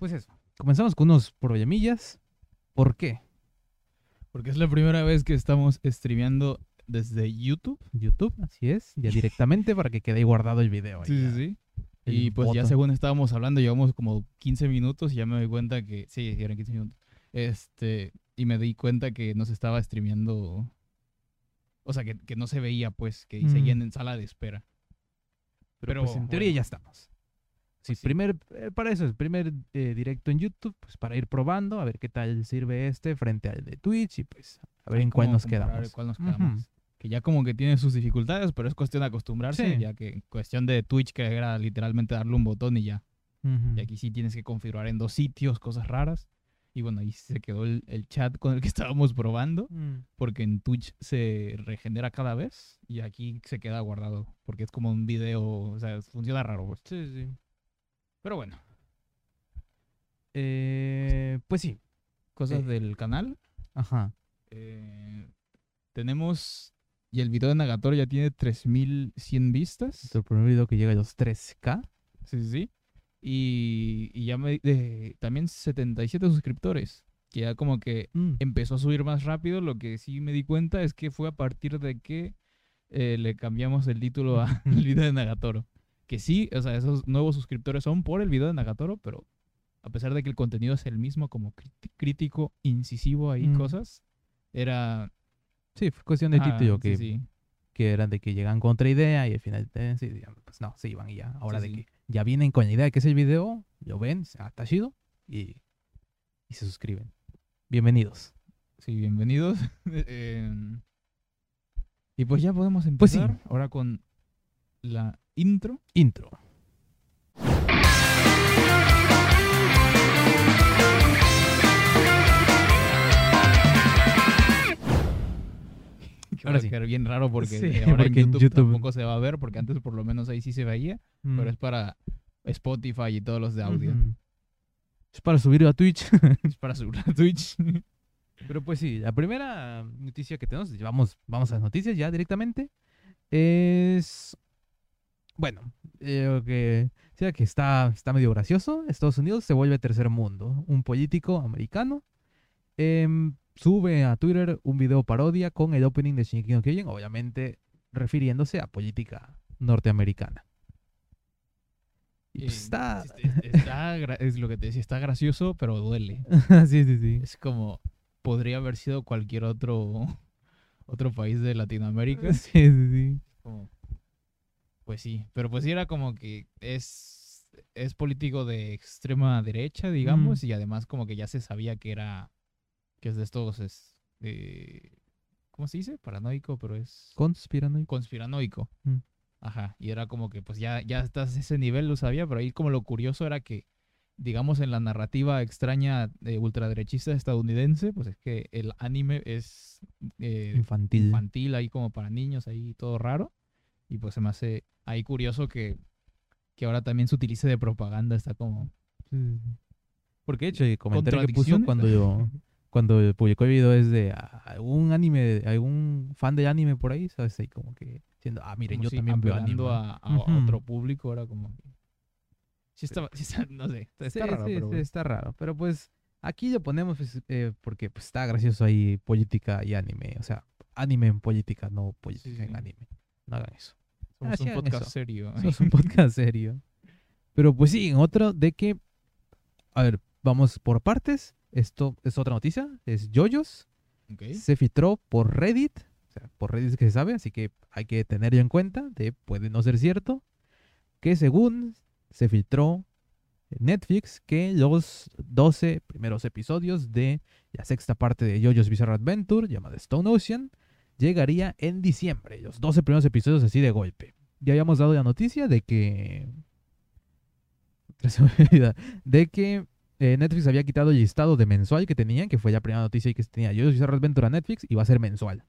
Pues eso. Comenzamos con unos problemillas. ¿Por qué? Porque es la primera vez que estamos streameando desde YouTube. YouTube, así es. Ya directamente para que quede ahí guardado el video. ahí Sí, ya. sí, sí. El Y pues ya según estábamos hablando, llevamos como 15 minutos y ya me doy cuenta que... Sí, eran 15 minutos. Este, y me di cuenta que no se estaba streameando... O sea, que, que no se veía, pues, que Mm. seguían en sala de espera. Pero, Pero, pues, en teoría ya estamos. Sí, Pues sí. primer, eh, para eso, el primer eh, directo en YouTube, pues para ir probando, a ver qué tal sirve este frente al de Twitch y pues a ver en cuál nos quedamos. cuál nos quedamos. Que ya como que tiene sus dificultades, pero es cuestión de acostumbrarse, Sí. ya que cuestión de Twitch que era literalmente darle un botón y ya. Y aquí sí tienes que configurar en dos sitios, cosas raras. Y bueno, ahí se quedó el, el chat con el que estábamos probando, Mm. porque en Twitch se regenera cada vez y aquí se queda guardado, porque es como un video, o sea, funciona raro. Pues. Sí, sí. Pero bueno, Eh, pues sí. cosas Eh. del canal. Ajá. Eh, tenemos, y el video de Nagator ya tiene 3100 vistas. Nuestro primer video que llega a los 3K. Sí, sí, sí. Y, y ya me... de- también 77 suscriptores. Que ya como que Mm. empezó a subir más rápido. Lo que sí me di cuenta es que fue a partir de que eh, le cambiamos el título al video de Nagatoro. Que sí, o sea, esos nuevos suscriptores son por el video de Nagatoro, pero a pesar de que el contenido es el mismo, como crítico, incisivo ahí, Mm. cosas, era... Sí, fue cuestión de ah, título que, sí. que eran de que llegan con otra idea y al final, eh, sí, pues no, se iban y ya. Ahora de que ya vienen con la idea de que es el video, lo ven, ah, está chido y, y se suscriben. Bienvenidos. Sí, bienvenidos. Em, y pues ya podemos Pues empezar ahora con la intro. Intro. Que Ahora va a sí. bien raro porque Sí, ahora porque en en YouTube, YouTube- tampoco se va a ver, porque antes por lo menos ahí sí se veía, pero es para Spotify y todos los de audio. Ujú. Es para subirlo a Twitch. Es para subir a Twitch. Pero pues sí, la primera noticia que tenemos, vamos, vamos a las noticias ya directamente, es, bueno, que sea que está, está medio gracioso, Estados Unidos se vuelve tercer mundo, un político americano em, sube a Twitter un video parodia con el opening de Shingeki no Kyojin, obviamente refiriéndose a política norteamericana. Y pues Eh, está... es lo que te decía, está gracioso, pero duele. sí, sí, sí. Es como, podría haber sido cualquier otro, otro país de Latinoamérica. Sí, sí, sí. como, pues sí, pero pues sí era como que es, es político de extrema derecha, digamos, y además como que ya se sabía que era, que es de estos, es, eh, ¿cómo se dice? Paranoico, pero es Conspiranoico. conspiranoico. Mm. Ajá, y era como que pues ya, ya hasta ese nivel lo sabía, pero ahí como lo curioso era que, digamos, en la narrativa extraña de ultraderechista estadounidense, pues es que el anime es eh, Infantil. infantil, ahí como para niños, ahí todo raro. Y pues se me hace ahí curioso que, que ahora también se utilice de propaganda, está como... Porque de hecho el comentario que puso cuando yo, cuando publicó el video es de ah, algún anime, algún fan de anime por ahí, ¿sabes? Ahí como que diciendo, ah, miren, como yo si también veo anime. a, a otro público, ahora como... que- Sí está, sí está- no sé, está, Sí, raro, sí, pero sí, bueno. está raro. Pero pues aquí lo ponemos pues, eh, porque pues, está gracioso ahí política y anime. O sea, anime en política, no política Sí, en anime. No hagan eso. Somos un hacían podcast eso. serio. Es un podcast serio. Pero pues sí, en otro de que, a ver, vamos por partes. Esto es otra noticia, es Yoyos. Se filtró por Reddit, o sea, por Reddit es que se sabe, así que hay que tenerlo en cuenta, de puede no ser cierto, que según se filtró Netflix que los 12 primeros episodios de la sexta parte de JoJo's Bizarre Adventure, llamada Stone Ocean, llegaría en diciembre, los 12 primeros episodios así de golpe. Ya habíamos dado la noticia de que... De que eh, Netflix había quitado el listado de mensual que tenían, que fue la primera noticia que tenía yo Bizarre Adventure a Netflix y va a ser mensual.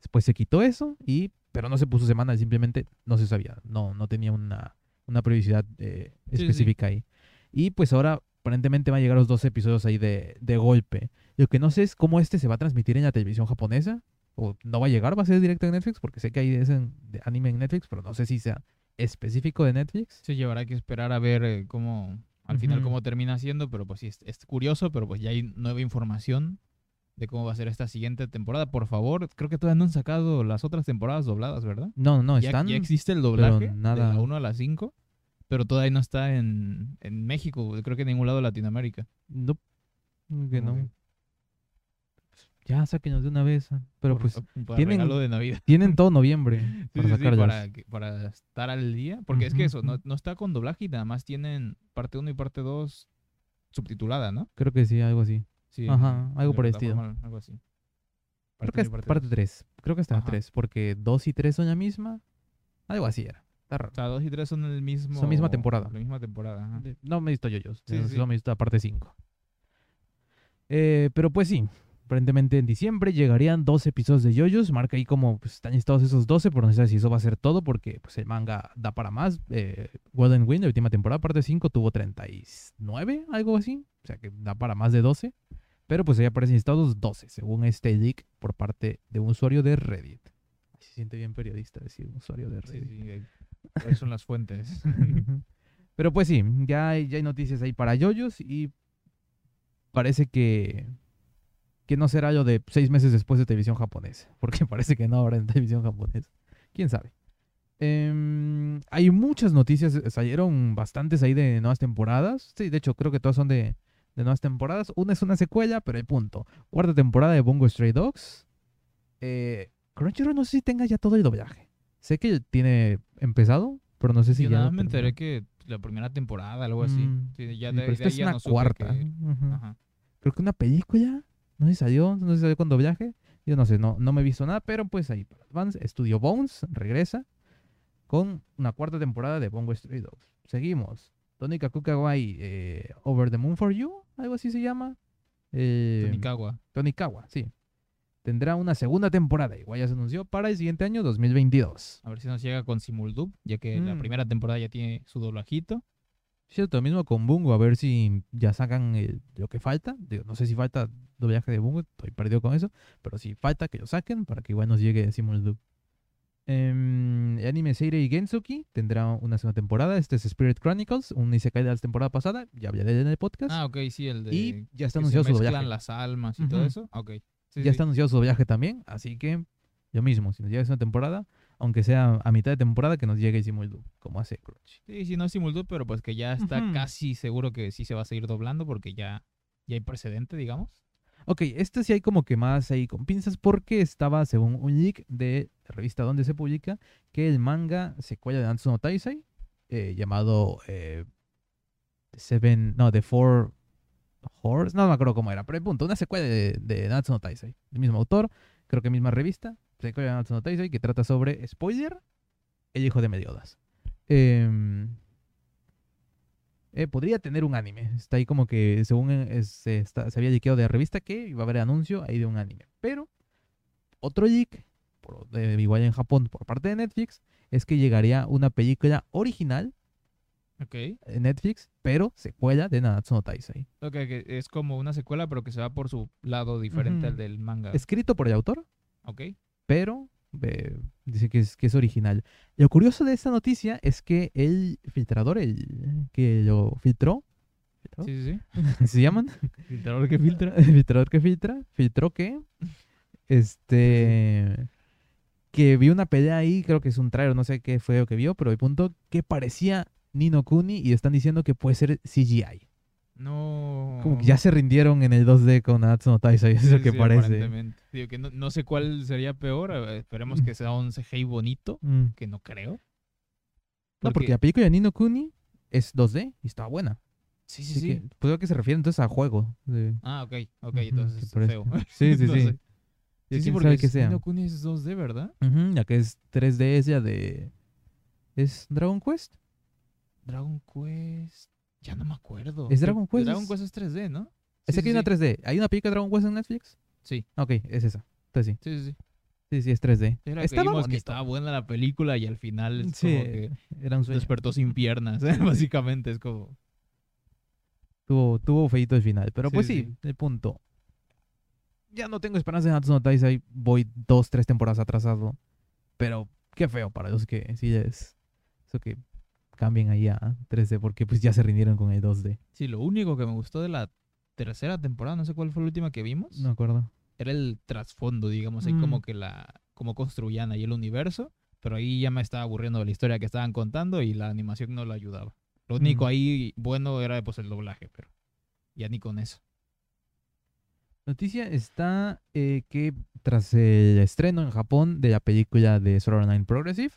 Después se quitó eso, y pero no se puso semanal, simplemente no se sabía, no, no tenía una, una periodicidad eh, Sí, sí. específica ahí. Y pues ahora aparentemente van a llegar los dos episodios ahí de, de golpe. Lo que no sé es cómo este se va a transmitir en la televisión japonesa, o no va a llegar, va a ser directo en Netflix, porque sé que hay de ese de anime en Netflix, pero no sé si sea específico de Netflix. Se llevará que esperar a ver eh, cómo, al final cómo termina siendo, pero pues sí, es, es curioso, pero pues ya hay nueva información de cómo va a ser esta siguiente temporada. Por favor, creo que todavía no han sacado las otras temporadas dobladas, ¿verdad? No, no, ya, están. ya existe el doblaje nada- de la 1 a la 5, pero todavía no está en, en México, creo que en ningún lado de Latinoamérica. No, que no. Ya sáquenos de una vez. ah. Pero por- pues para tienen- regalo de Navidad. tienen todo noviembre Sí, para sí, sí, sacarlos. para, que- para estar al día. Porque es que eso, no, no está con doblaje y nada más tienen parte 1 y parte 2 subtitulada, ¿no? Creo que sí, algo así. Sí, Ajá, algo estilo. plataforma, Algo así. Creo Parte que uno es parte parte dos. 3. Creo que está Ajá. 3. Porque 2 y 3 son la misma. Algo así era. Está raro. O sea, 2 y 3 son el mismo. Son misma temporada. La misma temporada, ajá. No me he visto yo Sí, sí. Solo me he visto la parte 5. Eh, pero pues sí. Aparentemente en diciembre llegarían 12 episodios de Yoyos. Marca ahí como pues, están listados esos 12, pero no sé si eso va a ser todo porque pues, el manga da para más. Eh, Golden Wind, la última temporada, parte 5, tuvo 39, algo así. O sea que da para más de 12. Pero pues ahí aparecen listados 12, según este leak por parte de un usuario de Reddit. Se siente bien periodista decir un usuario de Reddit. sí. eh, ¿Cuáles son las fuentes? Pero pues sí, ya hay, ya hay noticias ahí para yoyos y parece que, que no será lo de seis meses después de televisión japonesa, porque parece que no habrá en televisión japonesa. ¿Quién sabe? Em, hay muchas noticias, eh, salieron bastantes ahí de nuevas temporadas. Sí, de hecho creo que todas son de, de nuevas temporadas. Una es una secuela, pero el punto. Cuarta temporada de Bongo Stray Dogs. Eh, Crunchyroll no sé si tenga ya todo el doblaje. Sé que tiene empezado, pero no sé si Yo ya nada me enteré que la primera temporada, algo así. Mm, Sí, ya de, pero esta es una no cuarta. que- Ujú. Ajá. Creo que una película. No sé si salió, no sé si salió con doblaje. Yo no sé, no, no me he visto nada, pero pues ahí para Advance, Studio Bones regresa con una cuarta temporada de Bongo Stray Dogs. Seguimos. Tony Kakukawai, eh, Over the Moon for You, algo así se llama. Eh, Tonikawa. Tonikawa, sí. Tendrá una segunda temporada, igual ya se anunció, para el siguiente año 2022. A ver si nos llega con Simuldub, ya que la Mm. primera temporada ya tiene su doblajito. Cierto, lo mismo con Bungo, a ver si ya sacan el- lo que falta. Digo, no sé si falta doblaje de Bungo, estoy perdido con eso, pero si falta que lo saquen para que igual nos llegue Simuldub. Em, el anime Seirei Gensuki tendrá una segunda temporada. Este es Spirit Chronicles, un isekai de la temporada pasada, ya hablé en el podcast. Ah, ok, sí, el de. y ya está que se anunciado su doblaje. las almas y todo eso. Ok. Sí, ya sí. está anunciado su doblaje también, así que lo mismo, si nos llega una temporada, aunque sea a mitad de temporada, que nos llegue el Simuldub, como hace Crunchy. Sí, sí, no es Simuldub, pero pues que ya está casi seguro que sí se va a seguir doblando porque ya, ya hay precedente, digamos. Ok, este sí hay como que más ahí con pinzas porque estaba, según un leak de la revista donde se publica, que el manga secuela de Natsu no Taisai, eh, llamado eh, Seven, no, The Four Horse, no me acuerdo cómo era, pero el punto, una secuela de, de Natsu no Taisai, el mismo autor, creo que misma revista, que trata sobre, spoiler, el hijo de Meliodas. Em, eh, podría tener un anime. Está ahí como que, según eh, es- se, está- se había liqueado de la revista, que iba a haber anuncio ahí de un anime. Pero, otro leak, por- de- igual en Japón por parte de Netflix, es que llegaría una película original Ok. en Netflix, pero secuela de Nanatsu no Taisai. Ok, que es como una secuela, pero que se va por su lado diferente al del manga. Escrito por el autor, Ok. Pero eh, dice que es, que es original. Lo curioso de esta noticia es que el filtrador, el que lo filtró, ¿filtró? Sí, sí, sí. ¿Así se llaman? Filtrador que filtra. el filtrador que filtra, filtró que este que vio una pelea ahí, creo que es un trailer, no sé qué fue lo que vio, pero el punto que parecía Nino Kuni y están diciendo que puede ser CGI. No. Como que ya se rindieron en el 2D con Natsu no Taisai, es Sí, lo que sí, parece. Digo que no, no sé cuál sería peor. Esperemos que sea un CGI bonito, Mm. que no creo. No, porque la película de Nino Kuni es 2D y está buena. Sí, sí, Así sí. que, pues a que se refiere entonces a juego. de- Ah, ok, ok, entonces que es feo. Sí, sí, sí. Sí, sí, porque es- sea. Ni no Kuni es 2D, ¿verdad? Ujú, ya que es 3D es ya de... ¿Es Dragon Quest? Dragon Quest. Ya no me acuerdo. Es Dragon Quest, Dragon es- Quest es 3D, ¿no? Sí, que hay sí, una sí. 3D. ¿Hay una película de Dragon Quest en Netflix? Sí. Ok, es esa. Entonces sí. Sí, sí, sí. Sí, sí, es 3D. Era que vimos que estaba buena la película y al final es Sí, como que Era un sueño. despertó sin piernas, ¿eh? básicamente. Es como... Tuvo, tuvo feito el final. Pero pues sí, el punto. Ya no tengo esperanza en Natsu no Taisai. Voy dos, tres temporadas atrasado. Pero qué feo para los que sí es... Eso que cambien ahí a 3D porque pues ya se rindieron con el 2D. Sí, lo único que me gustó de la tercera temporada, no sé cuál fue la última que vimos, No acuerdo. era el trasfondo, digamos, ahí Mm. como que la, cómo construían ahí el universo, pero ahí ya me estaba aburriendo de la historia que estaban contando y la animación no lo ayudaba. Lo único Mm. ahí bueno era pues el doblaje, pero ya ni con eso. Noticia está eh, que tras el estreno en Japón de la película de Sword Art Online Progressive,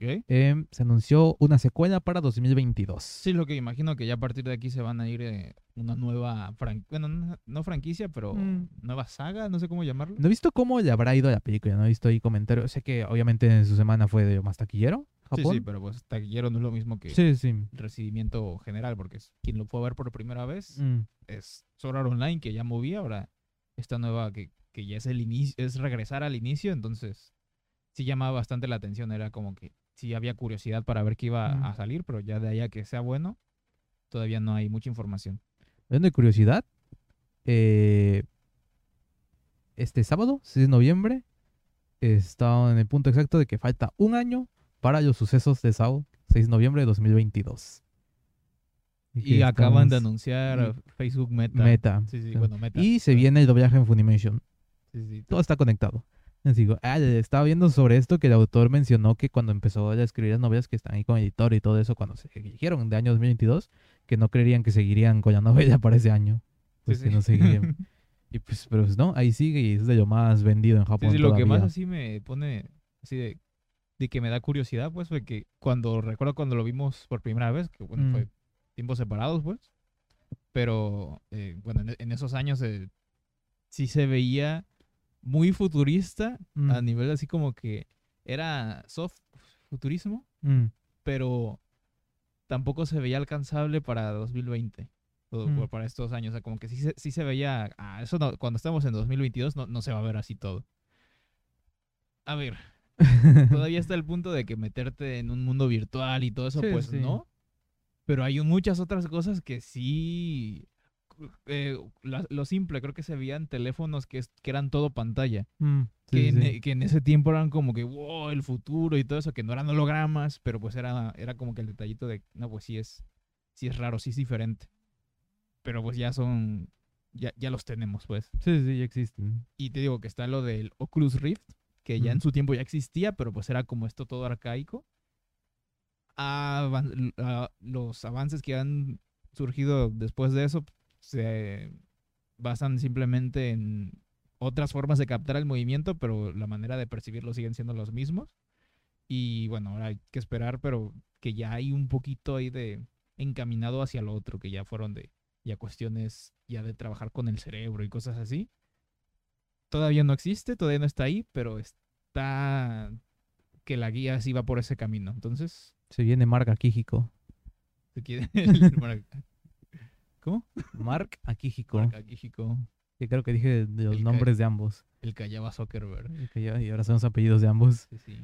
Eh, se anunció una secuela para 2022. Sí, lo que imagino que ya a partir de aquí se van a ir eh, una nueva franquicia, bueno, no, no franquicia, pero Mm. nueva saga, no sé cómo llamarlo. No he visto cómo le habrá ido a la película, no he visto ahí comentarios. Sé que obviamente en su semana fue de más taquillero, Sí, Japón. sí, pero pues taquillero no es lo mismo que sí, sí. recibimiento general, porque es- quien lo a ver por primera vez Mm. es Sword Art Online, que ya movía, ahora esta nueva que, que ya es el inicio, es regresar al inicio, entonces sí llamaba bastante la atención, era como que sí había curiosidad para ver qué iba Mm. a salir, pero ya de ahí a que sea bueno, todavía no hay mucha información. Hablando de curiosidad, eh, este sábado, 6 de noviembre, está en el punto exacto de que falta un año para los sucesos de SAO, 6 de noviembre de 2022. Y acaban de anunciar Facebook Meta. Meta. Sí, sí, bueno, Meta. Y se viene el doblaje en Funimation. Sí, sí. Todo está conectado. Les digo, ah, estaba viendo sobre esto que el autor mencionó que cuando empezó a escribir las novelas que están ahí con editor y todo eso, cuando se dijeron de año 2022, que no creerían que seguirían con la novela para ese año. Pues Sí, que sí. no seguirían. Y pues, pero pues, no, ahí sigue y es de lo más vendido en Sí, Japón. sí, lo que más así me pone, así de, de que me da curiosidad, pues, fue que cuando, recuerdo cuando lo vimos por primera vez, que bueno, Mm. fue tiempos separados, pues, pero, eh, bueno, en, en esos años eh, sí se veía muy futurista, Mm. a nivel así como que era soft futurismo, Mm, pero tampoco se veía alcanzable para 2020. o- Mm. para estos años, o sea, como que sí se, sí se veía, ah, eso no- cuando estamos en 2022 no, no se va a ver así todo. A ver, todavía está el punto de que meterte en un mundo virtual y todo eso, Sí, pues sí. no. Pero hay muchas otras cosas que sí. Eh, la- lo simple, creo que se veían teléfonos que, eran todo pantalla. mm, sí, Que, sí, en, sí. e- que en ese tiempo eran como que, wow, el futuro y todo eso, que no eran hologramas, pero pues era, era como que el detallito de, no, pues sí es, sí es raro, sí es diferente. Pero pues ya son, ya, ya los tenemos, pues. Sí, sí, ya existen. Y te digo que está lo del Oculus Rift, que ya en su tiempo ya existía, pero pues era como esto todo arcaico. Avan- a- los avances que han surgido después de eso se basan simplemente en otras formas de captar el movimiento, pero la manera de percibirlo siguen siendo los mismos. Y bueno, ahora hay que esperar, pero que ya hay un poquito ahí de encaminado hacia lo otro, que ya fueron de ya cuestiones ya de trabajar con el cerebro y cosas así todavía no existe, todavía no está ahí, pero está que la guía sí va por ese camino. Entonces, Se viene Mark Akihiko. se quiere Mark- ¿Cómo? Mark Akihiko. Mark Akihiko, Que creo que dije de, los El nombres de ambos. el que hallaba Zuckerberg. Que ya- y ahora son los apellidos de ambos. Sí, sí.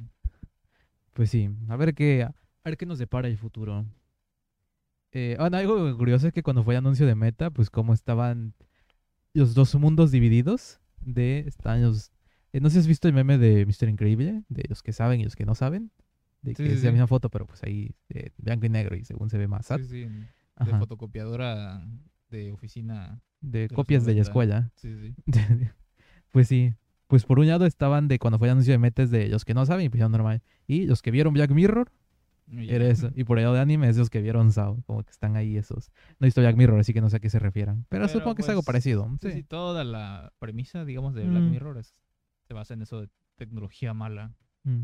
Pues sí, a ver qué, a ver qué nos depara el futuro. Eh, bueno, algo curioso es que cuando fue el anuncio de Meta, pues como estaban los dos mundos divididos de están los eh, no sé si has visto el meme de Mr. Increíble, de los que saben y los que no saben, de Sí, que sí, es la misma foto, pero pues ahí eh, blanco y negro y según se ve más sad. Sí, sí, en- de Ajá, fotocopiadora de oficina. de copias de la 90. escuela. Sí, sí. pues sí, pues por un lado estaban de cuando fue el anuncio de Meta es de los que no saben y pues ya normal. Y los que vieron Black Mirror. Era eso. Y por el lado de anime es los que vieron Sao. Como que están ahí esos. No he visto Black Mirror, así que no sé a qué se refieran. Pero, Pero, supongo que es algo pues, parecido. Sí, Sí. sí, toda la premisa, digamos, de Black Mm. Mirror es- se basa en eso de tecnología mala. Mm.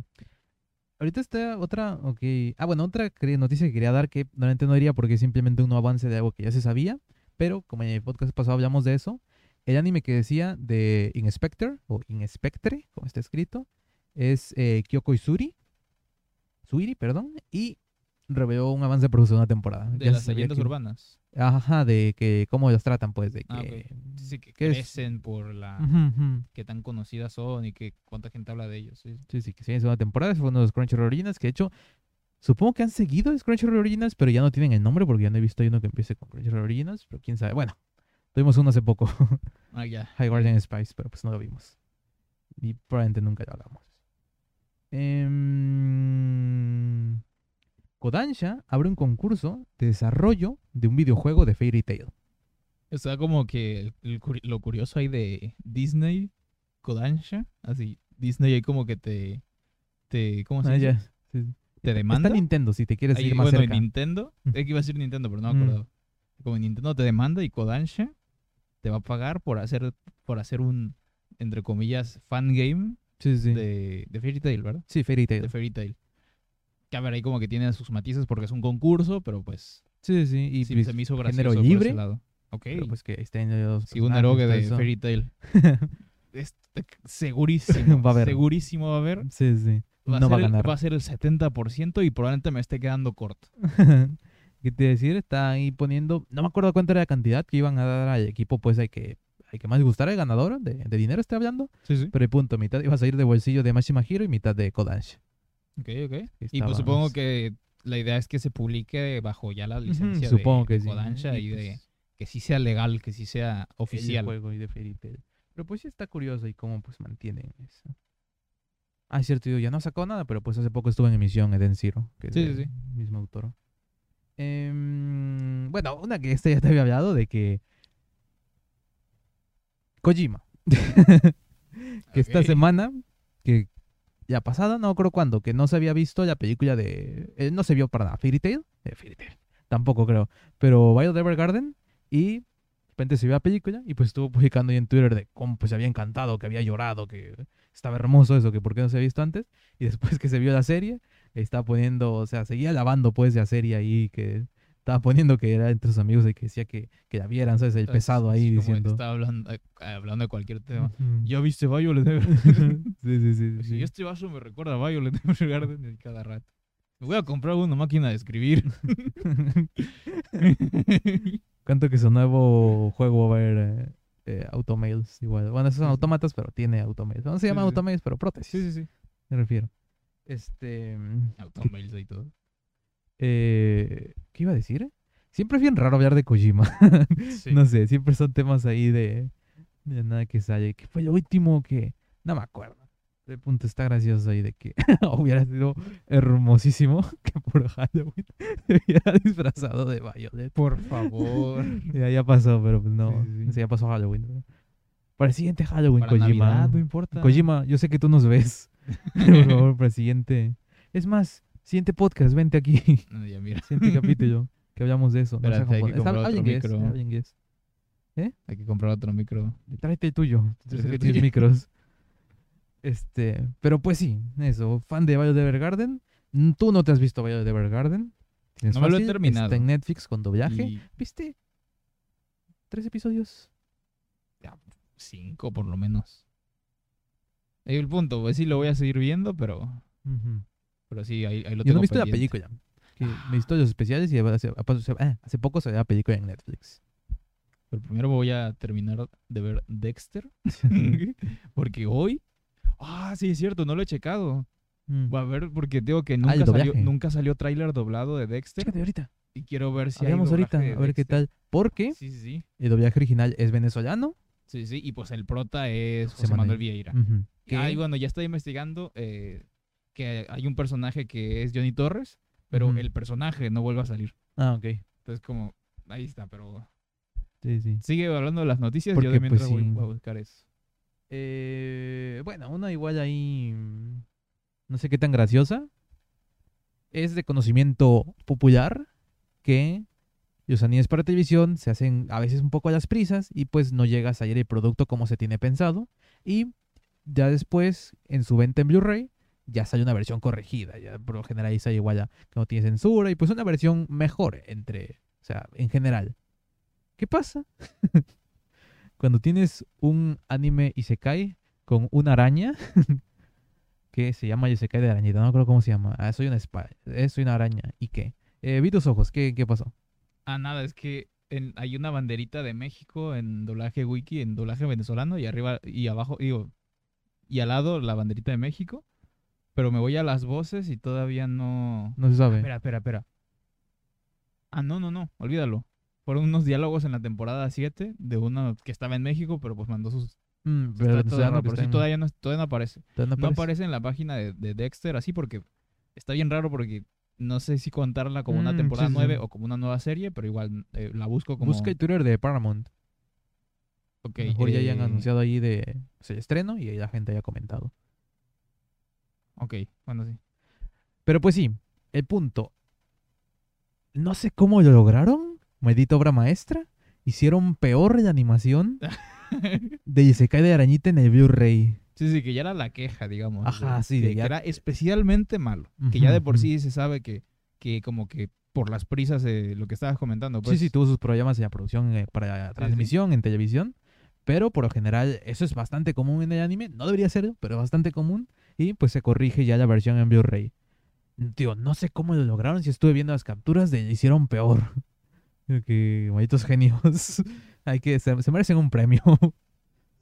Ahorita está otra, ok. Ah, bueno, otra noticia que quería dar que normalmente no diría porque es simplemente un avance de algo que ya se sabía. Pero como en el podcast pasado hablamos de eso, el anime que decía de Inspector, o Inspectre, como está escrito, es eh, Kyoko Isuri. Suiri, perdón. Y reveló un avance por su segunda temporada. De Ya las leyendas que- urbanas. Ajá, de que cómo los tratan, pues, de que... Ah. Sí, que ¿qué es? crecen por la... Qué tan conocidas son y que cuánta gente habla de ellos. sí. Sí, sí, que sí, en segunda temporada. Fue uno de los Crunchyroll Originals, que de hecho, supongo que han seguido los Crunchyroll Originals, pero ya no tienen el nombre porque ya no he visto uno que empiece con Crunchyroll Originals, pero quién sabe. Bueno, tuvimos uno hace poco, Ah, ya. High Guardian Spice, pero pues no lo vimos. Y probablemente nunca lo hagamos. Em, Kodansha abre un concurso de desarrollo de un videojuego de Fairy Tail. O sea, como que el- el lo curioso ahí de Disney, Kodansha, así, Disney ahí como que te, te ¿cómo se Ah, dice? ya. Sí. Te Está demanda. Nintendo, si te quieres Ahí, ir más bueno, cerca. en Nintendo, Mm. es que iba a decir Nintendo, pero no me Mm. acordaba. Como Nintendo te demanda y Kodansha te va a pagar por hacer, por hacer un, entre comillas, fan game Sí, sí. de, de Fairy Tail, ¿verdad? Sí, Fairy Tail. De Fairy Tail. Que a ver, ahí como que tiene sus matices porque es un concurso, pero pues Sí, sí. Y sí, pues, se me hizo género gracioso por libre, ese lado. Ok. pero pues que estén los Sí, un erogue de eso. Fairy Tail. Segurísimo. Va a haber. Segurísimo va a haber. Sí, sí. Va a, no ser va a el, ganar. va a ser el 70% y probablemente me esté quedando corto. ¿Qué te decir? Está ahí poniendo. No me acuerdo cuánto era la cantidad que iban a dar al equipo, pues hay que, hay que más gustar el ganador de, de dinero, estoy hablando. Sí, sí. Pero el punto, mitad iba a salir de bolsillo de Mashima Hiro y mitad de Kodansha. Ok, ok. Y pues supongo que la idea es que se publique bajo ya la licencia supongo de, que de sí. Kodansha y, Y, de pues, que sí sea legal, que sí sea el oficial. juego y de Fairy Tail. Pero pues sí está curioso y cómo pues mantienen eso. Ah, es cierto, yo ya no sacó nada, pero pues hace poco estuvo en emisión Eden Zero, que es Sí, sí, mismo autor. Em, bueno, una que este ya te había hablado de que Kojima. que esta semana, que ya pasada, no creo cuándo, que no se había visto la película de... eh, no se vio para nada, Fairy Tail. eh, Fairy Tail, tampoco creo. Pero Violet Evergarden y de repente se vio la película y pues estuvo publicando ahí en Twitter de cómo pues se había encantado, que había llorado, que estaba hermoso eso, que por qué no se había visto antes. Y después que se vio la serie, estaba poniendo, o sea, seguía lavando pues la serie ahí, que estaba poniendo que era entre sus amigos y que decía que, que la vieran, ¿sabes? El Es- pesado ahí diciendo... Estaba hablando, eh, hablando de cualquier tema. Ujú. ¿Ya viste Violet sí, sí, sí. Pues sí. sí, este vaso me recuerda a Violet Evergarden de cada rato. Me voy a comprar una máquina de escribir. Cuento que su nuevo juego va a haber eh, eh, automails igual. Bueno, esos son Sí, sí. autómatas, pero tiene automails. No se llama Sí, sí. automails, pero prótesis. sí, sí, sí. Me refiero. Este. mm, Automails y todo. Eh, ¿Qué iba a decir? Siempre es bien raro hablar de Kojima. Sí. no sé, siempre son temas ahí de, de nada que sale. ¿Qué fue lo último que.? No me acuerdo. El punto está gracioso ahí de que hubiera sido hermosísimo que por Halloween se hubiera disfrazado de Violet. Por favor. Ya, ya pasó, pero pues no. Sí, sí, sí. Sí, ya pasó Halloween. ¿no? Para el siguiente Halloween, Para Kojima. Navidad, no importa. Kojima, yo sé que tú nos ves. Por favor, para el siguiente. Es más, siguiente podcast, vente aquí. No, ya mira. Siguiente capítulo. Que hablamos de eso. No sea Espérate, hay que comprar otro Alguien que es. micro. Alguien es. Hay que comprar otro micro. Tráete el tuyo. Sé que tienes micros. Este. Pero pues sí, eso. Fan de Violet Evergarden. Mm, Tú no te has visto Violet Evergarden. Tienes No me lo he terminado. Está en Netflix con doblaje. Y ¿Viste? Tres episodios. cinco por lo menos. El punto, pues sí lo voy a seguir viendo, pero, Ujú. Pero sí, ahí, ahí lo Yo tengo no he visto la pendiente. película. Que me he visto los especiales y hace, hace- ah, hace poco se ve la película en Netflix. Pero primero voy a terminar de ver Dexter. porque hoy... Ah, sí, es cierto, no lo he checado. Mm. Voy a ver porque digo que Ah, nunca salió, nunca salió tráiler doblado de Dexter. Chécate ahorita. Y quiero ver si hay Hablamos ahorita, doblaje a de ver qué tal. Porque Sí, sí, sí. el doblaje original es venezolano. Sí, sí. Y pues el prota es José José Manuel Manuel. Vieira. Ujú. Que- Ah, y bueno, ya estoy investigando eh, que hay un personaje que es Johnny Torres, pero el personaje no vuelve a salir. Ah, ok. Entonces, como, ahí está, pero Sí, sí. sigue hablando de las noticias. Porque, yo de mientras pues, sí. voy a buscar eso. Eh, bueno, una igual ahí. mm, No sé qué tan graciosa. Es de conocimiento popular que los animes para televisión se hacen a veces un poco a las prisas y pues no llega a salir el producto como se tiene pensado. Y ya después, en su venta en Blu-ray, ya sale una versión corregida. Ya por lo general ahí sale igual ya que no tiene censura y pues una versión mejor entre, o sea, en general. ¿Qué pasa? Cuando tienes un anime y se cae con una araña que se llama Isekai de arañita, no acuerdo cómo se llama. Ah, soy una espada, soy una araña. ¿Y qué? Eh, vi tus ojos, ¿qué, qué pasó? Ah, nada, es que en- hay una banderita de México en doblaje wiki, en doblaje venezolano, y arriba y abajo, digo, y al lado la banderita de México. Pero me voy a las voces y todavía no. No se sabe. Espera, espera, espera. Ah, no, no, no, olvídalo. Fueron unos diálogos en la temporada 7 de uno que estaba en México, pero pues mandó sus. Mm, pero está sí, todavía no, todavía no aparece. todavía No aparece en la página de, de Dexter así porque está bien raro porque no sé si contarla como una Mm, temporada sí, sí, 9 sí. o como una nueva serie, pero igual eh, la busco como... Busca el Twitter de Paramount. ok, A lo mejor ya hayan eh, anunciado ahí de pues, el estreno y ahí la gente haya comentado. Ok, bueno, sí. Pero pues sí, el punto. No sé cómo lo lograron. Maldita obra maestra. Hicieron peor la animación de Isekai de Arañita en el Blu-ray. Sí, sí, que ya era la queja, digamos. Ajá, de- sí, de de que ya- era especialmente malo. que ya de por sí se sabe que, que como que por las prisas de lo que estabas comentando, pues... sí, sí, tuvo sus problemas en la producción eh, para la sí. transmisión en televisión. Pero por lo general, eso es bastante común en el anime. No debería ser, pero es bastante común. Y pues se corrige ya la versión en Blu-ray. Tío, no sé cómo lo lograron. Si estuve viendo las capturas, de, hicieron peor. Que malditos genios. Hay que, se, merecen un premio.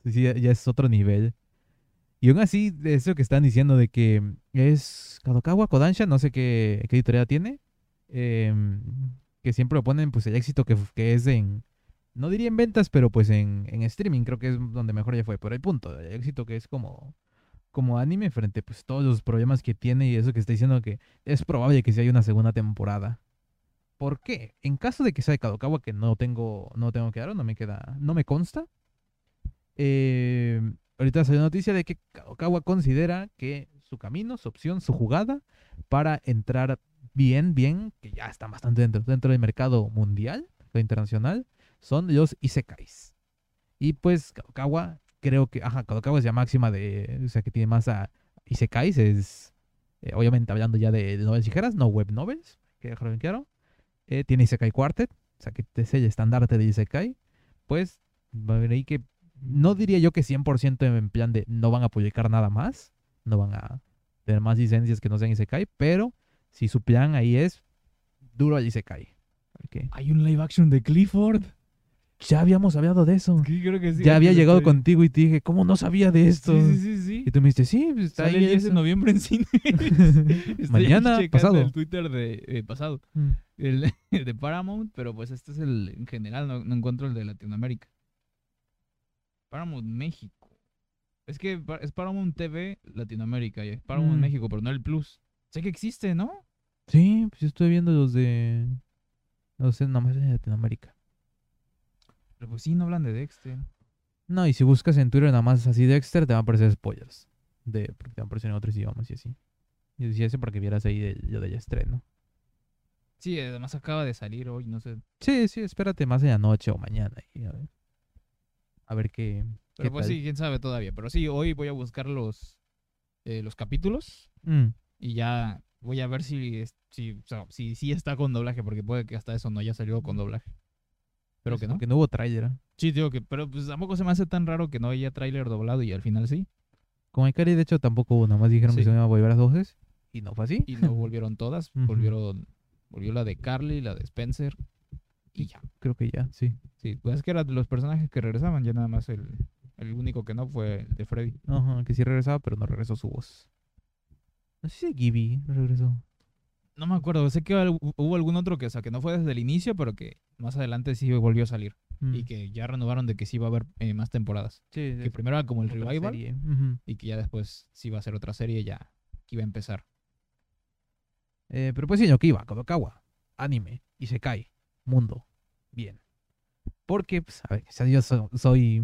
Ya, es otro nivel. Y aún así, eso que están diciendo de que es Kadokawa, Kodansha, no sé qué, qué editorial tiene. em, que siempre lo ponen, pues el éxito que, que es en. No diría en ventas, pero pues en, en streaming creo que es donde mejor ya fue. Pero el punto, el éxito que es como, como anime frente pues todos los problemas que tiene y eso que está diciendo que es probable que sí haya una segunda temporada. ¿Por qué? En caso de que sea de Kadokawa, que no tengo, no tengo claro, no me queda, no me consta. eh, ahorita salió noticia de que Kadokawa considera que su camino, su opción, su jugada para entrar bien, bien, que ya está bastante dentro, dentro del mercado mundial, mercado internacional, son los isekais. Y pues Kadokawa, creo que, ajá, Kadokawa es la máxima de, o sea, que tiene más a isekais, es, eh, obviamente hablando ya de, de novelas ligeras, no web novels, que dejarlo bien claro. Eh, tiene Isekai Quartet, o sea, que es el estandarte de Isekai. Pues, ahí que, no diría yo que 100% en plan de no van a publicar nada más, no van a tener más licencias que no sean Isekai, pero si su plan ahí es duro al Isekai. Porque Hay un live action de Clifford. Ya habíamos hablado de eso. Sí, creo que sí. ya había llegado contigo y te dije, ¿cómo no sabía de esto? Sí, sí, sí, sí. Y tú me dijiste, sí, pues está Sale ahí el 10 de eso". noviembre en cine. Mañana, pasado. El Twitter de eh, pasado. Mm. El, el de Paramount, pero pues este es el en general, no, no encuentro el de Latinoamérica. Paramount México. Es que es Paramount TV Latinoamérica, y es Paramount Mm. México, pero no el Plus. Sé que existe, ¿no? Sí, pues yo estoy viendo los de... No sé, nada más de Latinoamérica. Pero pues sí, no hablan de Dexter. No, y si buscas en Twitter nada más así Dexter, te van a aparecer spoilers. De, porque te van a aparecer en otros idiomas y así. Y decía eso para que vieras ahí de, lo del estreno. Sí, además acaba de salir hoy, no sé. Sí, sí, espérate más en la noche o mañana. y a, ver, a ver qué. Pero qué pues tal. sí, quién sabe todavía. Pero sí, hoy voy a buscar los, eh, los capítulos Mm, y ya voy a ver si, si, o sea, si, sí está con doblaje, porque puede que hasta eso no haya salido con doblaje. Pero pues, que no. Porque no hubo tráiler. ¿eh? Sí, digo que, pero pues tampoco se me hace tan raro que no haya tráiler doblado y al final sí. Con Ikari, de hecho, tampoco hubo. Nada más dijeron Sí. que se iban a volver a las voces. Y no fue así. Y no volvieron todas, volvieron, volvió la de Carly, la de Spencer y ya. Creo que ya, sí. Sí, pues es que eran de los personajes que regresaban, ya nada más el, el único que no fue el de Freddy. Ajá, que sí regresaba, pero no regresó su voz. No sé si Gibby regresó. No me acuerdo, sé que hubo algún otro que, o sea, que no fue desde el inicio, pero que más adelante sí volvió a salir. Mm. Y que ya renovaron de que sí va a haber eh, más temporadas. Sí, Que primero era como el revival serie. Y que ya después sí va a ser otra serie ya que iba a empezar. Eh, pero pues sí, lo que iba, Kadokawa, anime, Isekai, mundo, bien. Porque, pues, a ver, o sea, yo so- soy...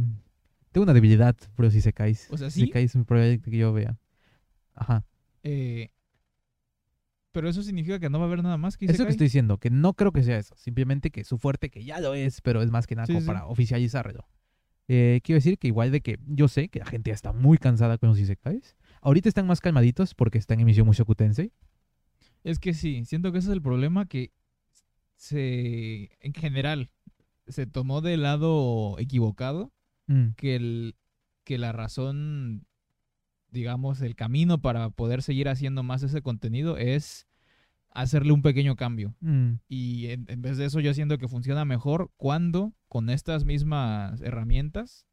Tengo una debilidad por los Isekais. O sea, sí. Isekai es muy probable que yo vea. Ajá. Eh, pero eso significa que no va a haber nada más que Eso que Isekai? estoy diciendo, que no creo que sea eso. Simplemente que su fuerte, que ya lo es, pero es más que nada Sí, como sí. para oficializarlo. Eh, quiero decir que igual de que yo sé que la gente ya está muy cansada con los Isekais. Ahorita están más calmaditos porque está en emisión Mushoku Tensei. Es que sí, siento que ese es el problema que se, en general, se tomó del lado equivocado, Mm, que, el, que la razón, digamos, el camino para poder seguir haciendo más ese contenido es hacerle un pequeño cambio. mm. Y en, en vez de eso yo siento que funciona mejor cuando con estas mismas herramientas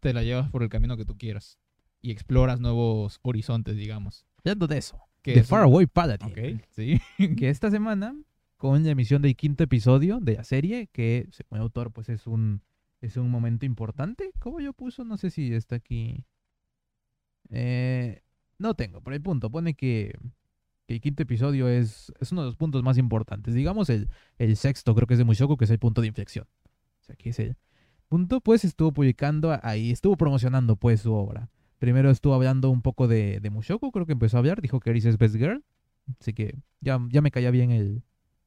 te la llevas por el camino que tú quieras y exploras nuevos horizontes, digamos. Hablando de eso, Que The Faraway Paladin. Ok, sí. que esta semana, con la emisión del quinto episodio de la serie, que según el autor, pues es un, es un momento importante. ¿Cómo yo puso? No sé si está aquí. Eh, no tengo, pero el punto pone que que el quinto episodio es, es uno de los puntos más importantes. Digamos el, el sexto, creo que es de Mushoku, que es el punto de inflexión. O sea, que es el punto, pues estuvo publicando ahí, estuvo promocionando pues su obra. Primero estuvo hablando un poco de, de Mushoku, creo que empezó a hablar, dijo que Eris es Best Girl. Así que ya, ya me caía bien el,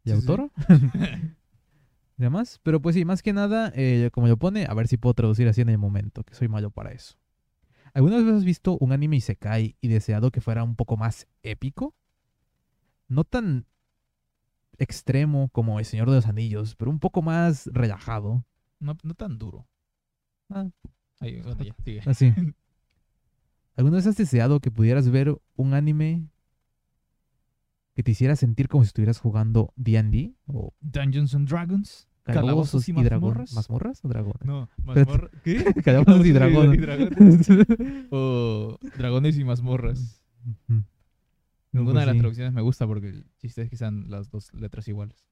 el Sí, sí. autor. demás. Pero pues sí, más que nada, eh, como lo pone, a ver si puedo traducir así en el momento, que soy malo para eso. ¿Alguna vez has visto un anime Isekai y deseado que fuera un poco más épico? No tan extremo como El Señor de los Anillos, pero un poco más relajado. No, no tan duro. Ah. Ahí, bueno, ya, sigue. Así. ¿Alguna vez has deseado que pudieras ver un anime que te hiciera sentir como si estuvieras jugando D&D o Dungeons and Dragons. Calabozos y, y dragón? mazmorras. ¿Mazmorras o dragones? No, Espérate. mazmorra. ¿Qué? Calabozos y dragones. dragones. o dragones y mazmorras. No, Ninguna pues de las sí. traducciones me gusta porque el chiste es que sean las dos letras iguales.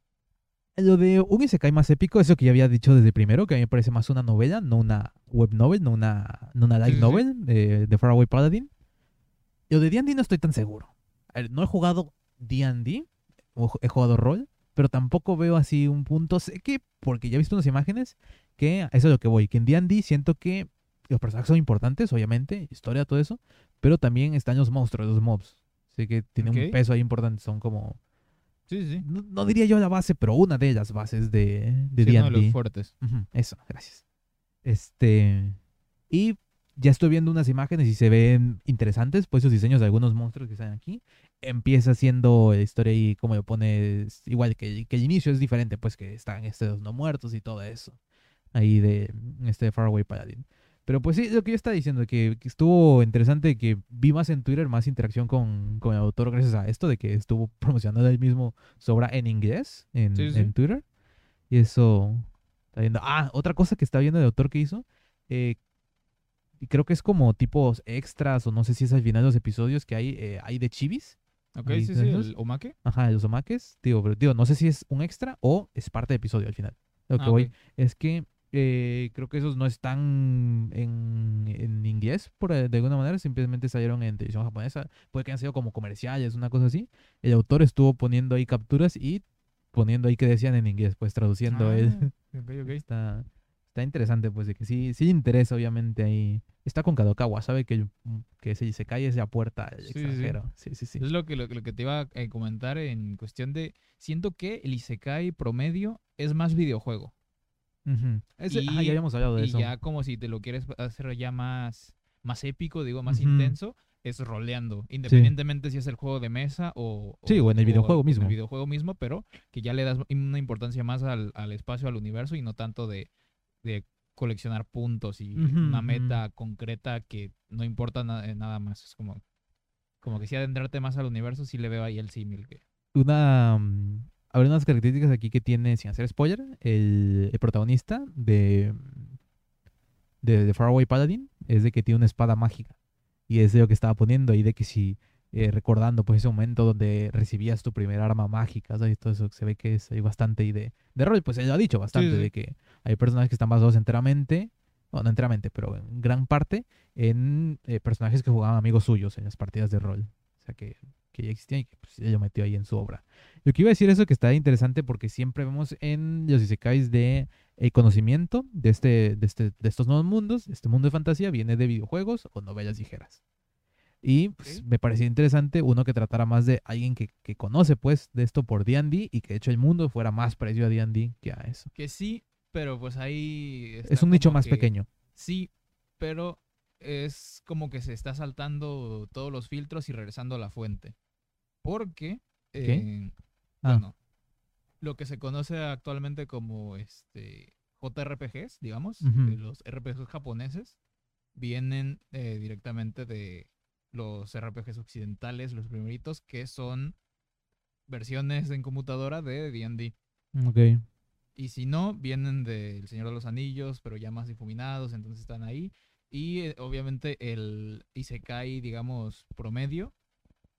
Lo de un Isekai más épico, eso que ya había dicho desde primero, que a mí me parece más una novela, no una web novel, no una, no una light Sí, sí, sí. novel eh, de Faraway Paladin. Lo de D&D no estoy tan seguro. A ver, no he jugado D&D, he jugado rol, pero tampoco veo así un punto. Sé que, porque ya he visto unas imágenes, que eso es lo que voy, que en D&D siento que los personajes son importantes, obviamente, historia, todo eso, pero también están los monstruos, los mobs. Así que tienen Ok. un peso ahí importante, son como Sí, sí, no, no diría yo la base, pero una de las bases de de Sí, uno de los fuertes. Ujú, eso, gracias. Este y ya estoy viendo unas imágenes y se ven interesantes, pues esos diseños de algunos monstruos que están aquí. Empieza siendo la historia y como lo pones, igual que, el- que el inicio es diferente, pues que están estos no muertos y todo eso. Ahí de este Faraway Paladin. Pero pues sí, lo que yo estaba diciendo, que, que estuvo interesante, que vi más en Twitter, más interacción con, con el autor gracias a esto, de que estuvo promocionando él mismo su obra en inglés, en, Sí, sí. en Twitter. Y eso está viendo. Ah, otra cosa que está viendo el autor que hizo, eh, y creo que es como tipos extras, o no sé si es al final de los episodios que hay, eh, hay de chivis. Ok, sí, sí, el omake. Ajá, de los omakes. Digo, pero digo, no sé si es un extra o es parte del episodio al final. Lo que Ah, voy ok. es que eh, creo que esos no están en, en inglés, por, eh, de alguna manera, simplemente salieron en televisión japonesa. Puede que hayan sido como comerciales, una cosa así. El autor estuvo poniendo ahí capturas y poniendo ahí que decían en inglés, pues traduciendo él. Ah, ok, ok. Está, está interesante, pues, de que sí, sí interesa, obviamente, ahí. Está con Kadokawa, sabe que, que si se cae esa puerta al Sí, sí, sí. extranjero. Sí, sí, sí. Es lo que, lo, que- lo que te iba a eh, comentar en cuestión de... Siento que el Isekai promedio es más videojuego. Ese- ajá, Y- ya habíamos hablado de Y eso. ya como si te lo quieres hacer ya más, más épico, digo, más intenso, es roleando. Independientemente si es el juego de mesa o... Sí, o en el videojuego en mismo. el videojuego mismo, pero que ya le das una importancia más al, al espacio, al universo y no tanto de, de coleccionar puntos y una meta concreta que no importa na- eh, nada más. Es como, como que si adentrarte más al universo, sí le veo ahí el símil. Que... una mm, habrá unas características aquí que tiene, sin hacer spoiler, el, el protagonista de, de, de Faraway Paladin es de que tiene una espada mágica. Y es de lo que estaba poniendo ahí de que si eh, recordando pues ese momento donde recibías tu primera arma mágica, ¿sabes? Todo eso se ve que es hay bastante de, de rol, pues él lo ha dicho bastante, sí. de que hay personajes que están basados enteramente, bueno, no enteramente, pero en gran parte en eh, personajes que jugaban amigos suyos en las partidas de rol. O sea que, que ya existían y que pues, ella metió ahí en su obra. Lo que iba a decir eso que está interesante porque siempre vemos en los isekais de el conocimiento de, este, de, este, de estos nuevos mundos, este mundo de fantasía, viene de videojuegos o novelas ligeras. Y pues, me parecía interesante uno que tratara más de alguien que, que conoce pues de esto por D&D y que de hecho el mundo fuera más parecido a D&D que a eso. que sí, pero pues ahí... Es un nicho más que- pequeño. Sí, pero es como que se está saltando todos los filtros y regresando a la fuente. Porque, eh, Ah. bueno, lo que se conoce actualmente como este JRPGs, digamos, de los RPGs japoneses, vienen eh, directamente de los RPGs occidentales, los primeritos, que son versiones en computadora de D&D. Ok. Y si no, vienen del Señor de los Anillos, pero ya más difuminados, entonces están ahí. Y eh, obviamente el Isekai, digamos, promedio,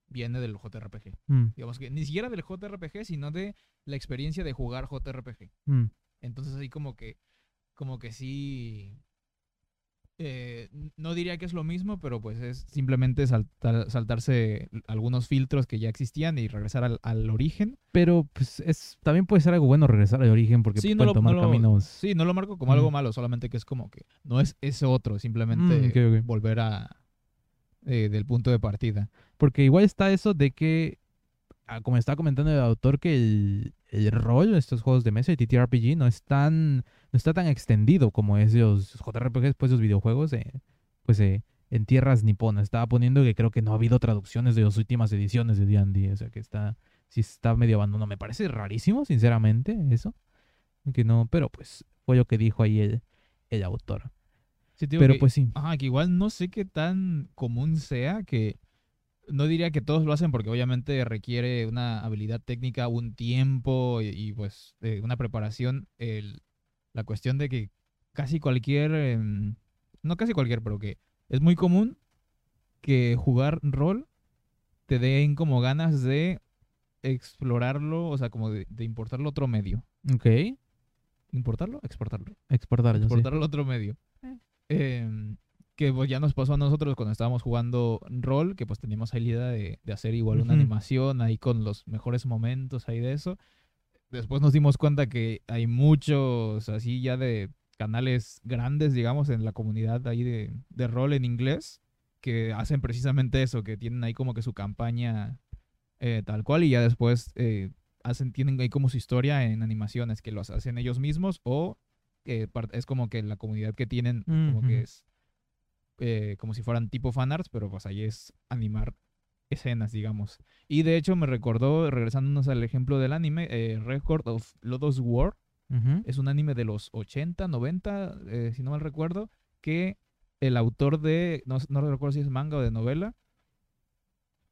viene del JRPG. Mm, Digamos que ni siquiera del JRPG, sino de la experiencia de jugar JRPG. mm. Entonces ahí como que, como que sí, eh, no diría que es lo mismo, pero pues es simplemente saltar- saltarse algunos filtros que ya existían y regresar al, al origen. Pero pues es también puede ser algo bueno regresar al origen porque Sí, pueden no lo- tomar no lo- caminos. Sí, no lo marco como algo malo, solamente que es como que no es ese otro, simplemente Mm, volver a eh, del punto de partida. Porque igual está eso de que, ah, como estaba comentando el autor, que el, el rol de estos juegos de mesa y TTRPG no es tan, no está tan extendido como es los JRPGs, pues los videojuegos, eh, pues eh, en tierras niponas. Estaba poniendo que creo que no ha habido traducciones de las últimas ediciones de D&D, o sea que está, sí está medio abandonado. Me parece rarísimo, sinceramente, eso. Que no, pero pues fue lo que dijo ahí el, el autor. Sí, Pero que- pues sí. Ajá, que igual no sé qué tan común sea que no diría que todos lo hacen porque obviamente requiere una habilidad técnica, un tiempo y, y, pues eh, una preparación. El, la cuestión de que casi cualquier, em, no casi cualquier, pero que es muy común que jugar rol te den como ganas de explorarlo, o sea, como de, de importarlo a otro medio. Ok. ¿Importarlo? Exportarlo Exportarlo, sí. exportarlo a otro medio. Eh. Que pues ya nos pasó a nosotros cuando estábamos jugando rol, que pues teníamos ahí la idea de, de hacer igual una Ujú. animación ahí con los mejores momentos ahí de eso. Después nos dimos cuenta que hay muchos así ya de canales grandes, digamos, en la comunidad ahí de, de rol en inglés, que hacen precisamente eso, que tienen ahí como que su campaña eh, tal cual y ya después eh, hacen, tienen ahí como su historia en animaciones que los hacen ellos mismos o eh, es como que la comunidad que tienen como que es eh, como si fueran tipo fanarts, pero pues ahí es animar escenas, digamos. Y de hecho me recordó, regresándonos al ejemplo del anime, eh, Record of Lodoss War, es un anime de los 80, 90, eh, si no mal recuerdo, que el autor de, no, no recuerdo si es manga o de novela,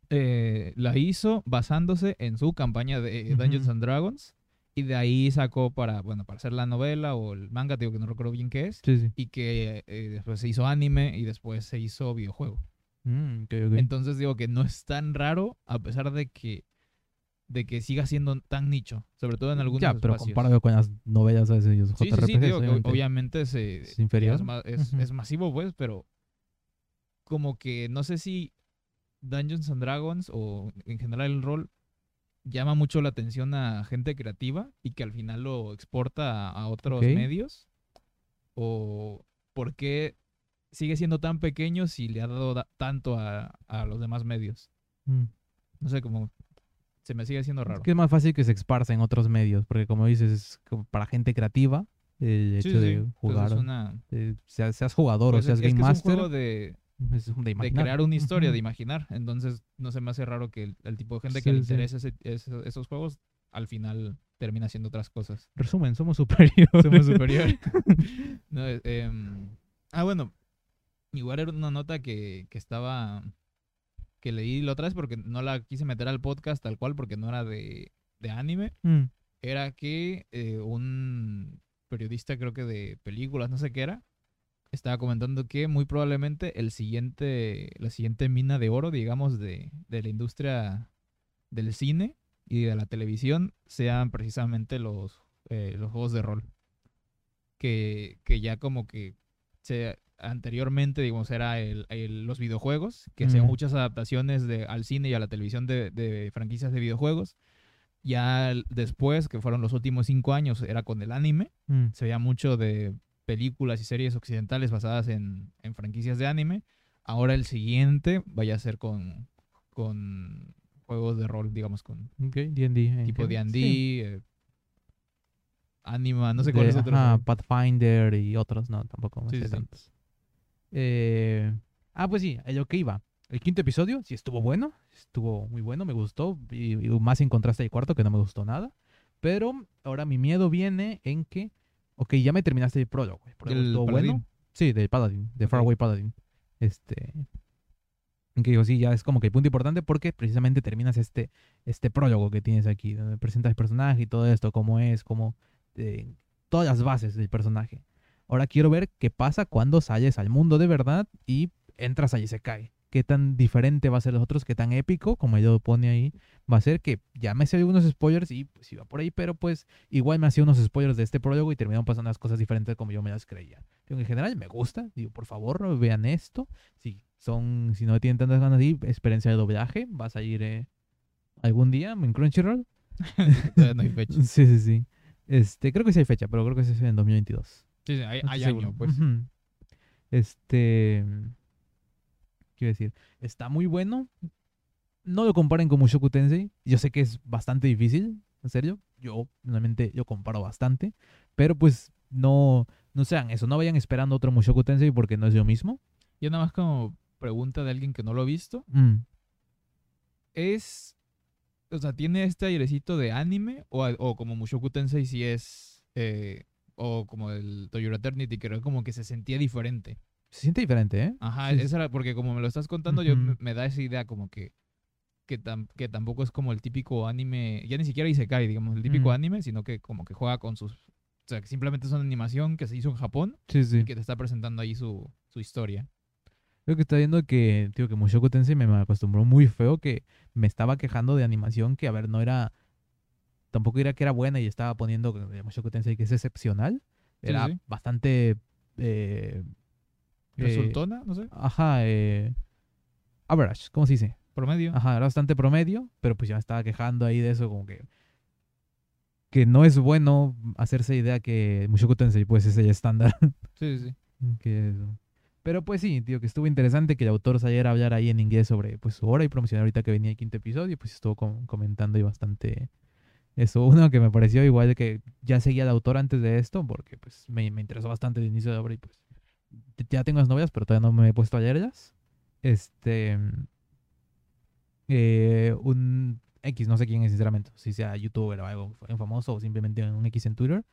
eh, la hizo basándose en su campaña de. Dungeons and Dragons. Y de ahí sacó para, bueno, para hacer la novela o el manga, digo que no recuerdo bien qué es. Sí, sí. Y que eh, después se hizo anime y después se hizo videojuego. Mm, ok, ok. Entonces digo que no es tan raro a pesar de que de que siga siendo tan nicho, sobre todo en algunos ya, pero espacios. comparado con las novelas de esos Sí, JRPGs, sí, digo que obviamente. obviamente se, es inferior. es, es- es masivo, pues, pero como que no sé si Dungeons and Dragons o en general el rol llama mucho la atención a gente creativa y que al final lo exporta a, otros medios o por qué sigue siendo tan pequeño si le ha dado da- tanto a, a los demás medios. Mm. No sé, como se me sigue haciendo Es raro. que es más fácil que se esparza en otros medios, porque como dices, es como para gente creativa el hecho sí, de jugar, es una... eh, seas, seas jugador pues o seas es, es game que es un master, juego de, es de crear una historia, de imaginar. Entonces, no se me hace raro que el, el tipo de gente que le sí. interesa esos juegos al final termina haciendo otras cosas. Resumen, somos superiores. Somos superior. No, eh, em, ah, bueno. Igual era una nota que, que estaba. que leí la otra vez porque no la quise meter al podcast tal cual porque no era de, de anime. Mm, Era que eh, un periodista, creo que de películas, no sé qué era, estaba comentando que muy probablemente el siguiente, la siguiente mina de oro, digamos, de, de la industria del cine y de la televisión sean precisamente los, eh, los juegos de rol. Que, que ya como que se, anteriormente, digamos, era el, el- los videojuegos, que hacían Mm. muchas adaptaciones de, al cine y a la televisión de, de franquicias de videojuegos. Ya después, que fueron los últimos cinco años, era con el anime. mm. Se veía mucho de películas y series occidentales basadas en, en franquicias de anime. Ahora el siguiente vaya a ser con, con juegos de rol, digamos, con Ok, D&D. en tipo. D&D, Sí. eh, Anima, no sé cuáles otros. hay. Pathfinder y otros, no, tampoco me Sí, sé sí, sí. tantos. Eh, ah, pues sí, lo que iba. El quinto episodio sí estuvo bueno, estuvo muy bueno, me gustó, y, y más en contraste al cuarto, que no me gustó nada. Pero ahora mi miedo viene en que, ok, ya me terminaste el prólogo. El prólogo ¿Del estuvo Paladín? bueno. Sí, del Paladin, de. Faraway Paladin. Este. Que digo, sí, ya es como que el punto importante porque precisamente terminas este, este prólogo que tienes aquí, donde presentas el personaje y todo esto, cómo es, cómo. eh, todas las bases del personaje. Ahora quiero ver qué pasa cuando sales al mundo de verdad y entras a Isekai. Qué tan diferente va a ser los otros, qué tan épico, como ella lo pone ahí, va a ser que ya me sé algunos spoilers y pues iba por ahí, pero pues igual me hacía unos spoilers de este prólogo y terminaron pasando las cosas diferentes como yo me las creía. Digo, en general me gusta, digo, por favor, vean esto. Si son, si no tienen tantas ganas de ir, experiencia de doblaje, vas a ir eh, algún día en Crunchyroll. No hay fecha. Sí, sí, sí. Este, creo que sí hay fecha, pero creo que es en 2022. Sí, sí, hay, año, pues. Este. Quiero decir, está muy bueno. No lo comparen con Mushoku Tensei. Yo sé que es bastante difícil, en serio. Yo, realmente, yo comparo bastante. Pero pues, no, no sean eso. No vayan esperando otro Mushoku Tensei porque no es lo mismo. Yo nada más como pregunta de alguien que no lo ha visto. Mm. ¿Es. O sea, ¿tiene este airecito de anime? O, o como Mushoku Tensei si es. eh, o como el Toyota Eternity, que era como que se sentía diferente. Se siente diferente, ¿eh? Ajá, Sí, era porque como me lo estás contando, yo me, me da esa idea como que. Que, tam- que tampoco es como el típico anime. Ya ni siquiera Isekai, digamos, el típico anime, sino que como que juega con sus. O sea, que simplemente es una animación que se hizo en Japón Sí, sí. y que te está presentando ahí su, su historia. Creo que está viendo que, tío, que Mushoku Tensei me acostumbró muy feo que me estaba quejando de animación que, a ver, no era... Tampoco era que era buena y estaba poniendo Mushoku Tensei que es excepcional. Era sí. bastante... eh, ¿Resultona? No sé. ajá, eh, average, ¿cómo se dice? Promedio. Ajá, era bastante promedio, pero pues ya me estaba quejando ahí de eso como que... Que no es bueno hacerse idea que Mushoku Tensei pues es el estándar. Sí, sí, sí. Que eso. Pero pues sí, tío, que estuvo interesante que el autor saliera a hablar ahí en inglés sobre pues su obra y promocionar ahorita que venía el quinto episodio, pues estuvo com- comentando ahí bastante eso. Uno que me pareció igual de que ya seguía al autor antes de esto, porque pues me, me interesó bastante el inicio de la obra y pues ya tengo las novias, pero todavía no me he puesto a leerlas. Este... eh, un X, no sé quién es sinceramente, si sea youtuber o algo famoso o simplemente un X en Twitter,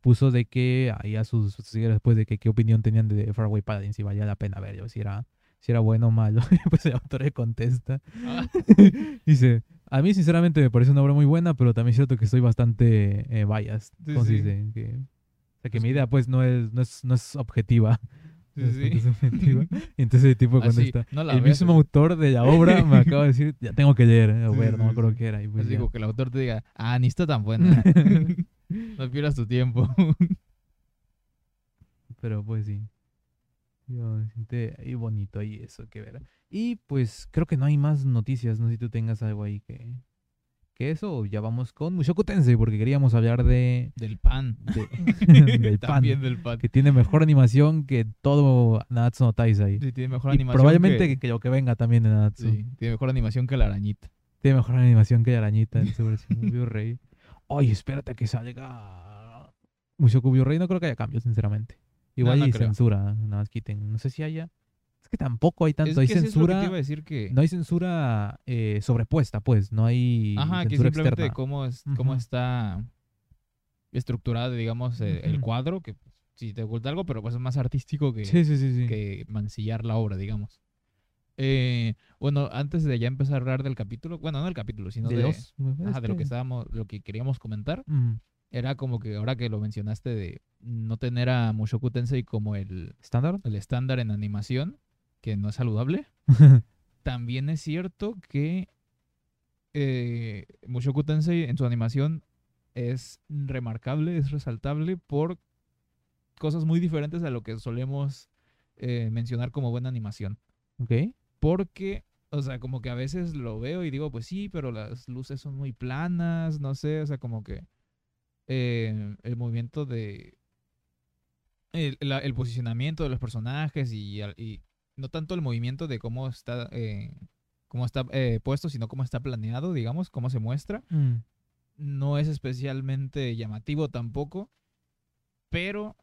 puso de que ahí a sus seguidores después de que qué opinión tenían de Faraway Paladin, si valía la pena ver, yo, si era, si era bueno o malo. pues el autor le contesta. Ah, Dice, a mí sinceramente me parece una obra muy buena, pero también es cierto que estoy bastante eh, biased. Sí, ¿Cómo se sí. dice? Que, o sea, que mi idea pues no es, no es, no es objetiva. Sí, sí. Y entonces el tipo no la el mismo autor de la obra me acaba de decir, ya tengo que leer, eh, Sí, ver, no me acuerdo qué era. Y pues Así ya. como que el autor te diga, ah, ni está tan buena. no pierdas tu tiempo. Pero pues sí. Yo se siente ahí bonito ahí eso que ver. Y pues creo que no hay más noticias. No sé si tú tengas algo ahí que, que eso. Ya vamos con Mushoku Tensei porque queríamos hablar de, del pan. de- del pan. También del pan. Que tiene mejor animación que todo Natsu no Taizai. Sí, tiene mejor Y animación. probablemente que, lo que venga también de Natsu. sí, tiene mejor animación que la arañita. Tiene mejor animación que Arañita en su versión Blu-ray. Oye, espérate que salga Mushoku Blu-ray. No creo que haya cambios, sinceramente. Igual no hay creo. censura, nada más quiten. No sé si haya. Que tampoco hay tanto. es hay es que censura. te iba a decir que... No hay censura eh, sobrepuesta, pues. No hay Ajá, que simplemente externa. cómo, es, cómo está estructurado, digamos, eh, el cuadro, que si te oculta algo, pero pues es más artístico que, Sí, sí, sí. sí. que mancillar la obra, digamos. Eh, bueno, antes de ya empezar a hablar del capítulo, bueno, no del capítulo, sino de de, los- ajá, de lo que estábamos, lo que queríamos comentar, era como que ahora que lo mencionaste de no tener a Mushoku Tensei como el, ¿Estándar? el estándar en animación, que no es saludable, también es cierto que eh, Mushoku Tensei en su animación es remarcable, es resaltable por cosas muy diferentes a lo que solemos eh, mencionar como buena animación. ok. Porque, o sea, como que a veces lo veo y digo, pues sí, pero las luces son muy planas, no sé, o sea, como que eh, el movimiento de... El, la- el posicionamiento de los personajes y no tanto el movimiento de cómo está, eh, cómo está eh, puesto, sino cómo está planeado, digamos, cómo se muestra. Mm, No es especialmente llamativo tampoco, pero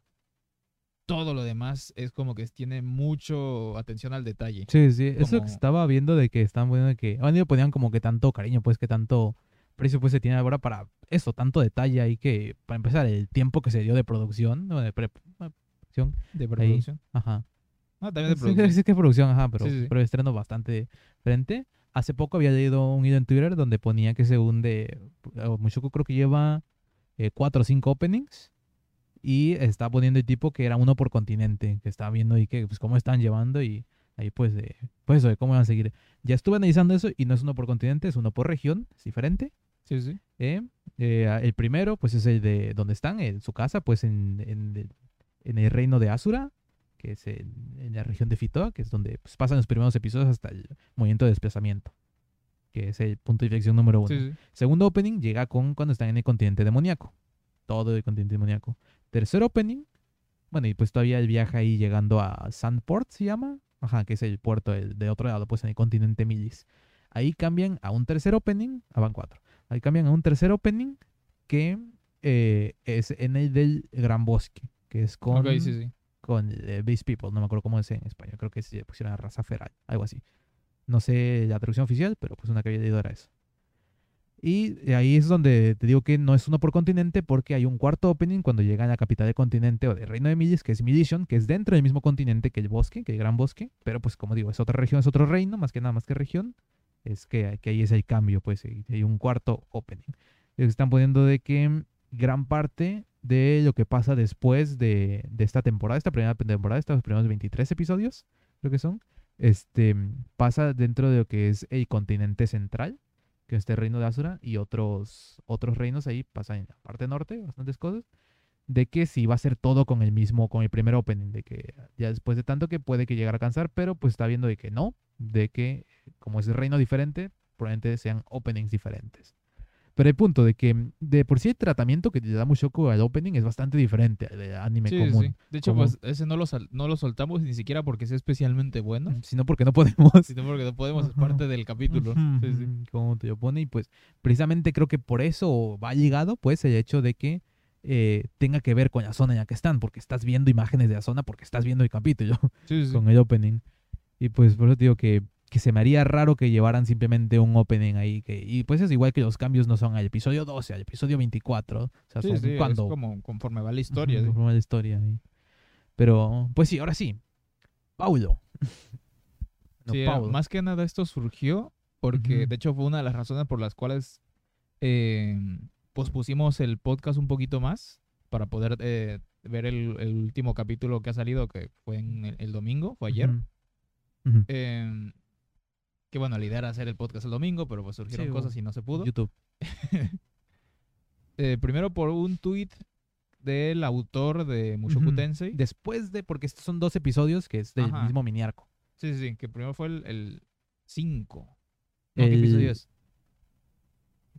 todo lo demás es como que tiene mucho atención al detalle. Sí, sí. Eso que Como- estaba viendo de que están viendo de que. Bueno, ponían como que tanto cariño, pues que tanto precio pues se tiene ahora para eso, tanto detalle ahí que, para empezar, el tiempo que se dio de producción, ¿no? de pre- producción, De Ahí. producción. ajá. Ah, también de Sí, producción. sí que es producción, ajá, pero, Sí, sí, sí. pero estreno bastante diferente. Hace poco había leído un hilo en Twitter donde ponía que según de eh, Mushoku creo que lleva eh, cuatro o cinco openings y está poniendo el tipo que era uno por continente, que estaba viendo y que pues cómo están llevando y Ahí pues, pues eso, de cómo van a seguir. Ya estuve analizando eso y no es uno por continente, es uno por región, es diferente. Sí, sí. ¿eh? Eh, el primero, pues es el de donde están, en su casa, pues en, en, en el reino de Asura, que es en, en la región de Fitoa, que es donde pues, pasan los primeros episodios hasta el movimiento de desplazamiento, que es el punto de inflexión número uno. Sí, sí. Segundo opening llega con cuando están en el continente demoníaco. Todo el continente demoníaco. Tercer opening, bueno, y pues todavía el viaje ahí llegando a Sandport, se llama. Ajá, que es el puerto de otro lado, pues en el continente Milis. Ahí cambian a un tercer opening, ah, van cuatro. Ahí cambian a un tercer opening que eh, es en el del Gran Bosque, que es con, Ok, sí, sí. Con eh, Beast People, no me acuerdo cómo es en español, creo que se pusieron a raza feral, algo así. No sé la traducción oficial, pero pues una leído era eso. Y ahí es donde te digo que no es uno por continente porque hay un cuarto opening cuando llegan a la capital del continente o del reino de Milis, que es Milition, que es dentro del mismo continente que el bosque, que el gran bosque, pero pues como digo, es otra región, es otro reino, más que nada más que región. Es que, que ahí es el cambio, pues hay un cuarto opening. Están poniendo de que gran parte de lo que pasa después de, de esta temporada, esta primera temporada, estos primeros 23 episodios, creo que son, este, pasa dentro de lo que es el continente central, que es este reino de Asura, y otros, otros reinos ahí pasan en la parte norte, bastantes cosas, de que sí va a ser todo con el mismo, con el primer opening, de que ya después de tanto que puede que llegar a cansar, pero pues está viendo de que no, de que como es reino diferente, probablemente sean openings diferentes. Pero el punto de que de por sí el tratamiento que le da Mushoku al opening es bastante diferente al de anime Sí, sí, común. sí. De hecho, común. pues ese no lo, sal- no lo soltamos ni siquiera porque sea especialmente bueno, Sino porque no podemos. sino porque no podemos, es parte del capítulo. Sí, Como te lo pone. Y pues precisamente creo que por eso va ligado pues el hecho de que eh, tenga que ver con la zona en la que están. Porque estás viendo imágenes de la zona porque estás viendo el capítulo Sí, sí. con el opening. Y pues por eso te digo que, que se me haría raro que llevaran simplemente un opening ahí. Que, y pues es igual que los cambios no son al episodio 12, al episodio 24. O sea, Sí, son sí, es cuando como conforme va la historia. Sí. conforme la historia. Pero, pues sí, ahora sí. Paulo. No, Sí, Paulo. más que nada esto surgió porque, Ujú. de hecho, fue una de las razones por las cuales eh, pospusimos el podcast un poquito más para poder eh, ver el, el último capítulo que ha salido, que fue en el, el domingo, fue ayer. Ujú. Ujú. Em, que bueno, la idea era hacer el podcast el domingo, pero pues surgieron Sí, cosas y no se pudo. YouTube. Eh, primero por un tweet del autor de Mushoku. Tensei. Después de, porque estos son dos episodios que es del Ajá. mismo mini arco. Sí, sí, sí, que primero fue el 5. No, ¿qué El- episodio es?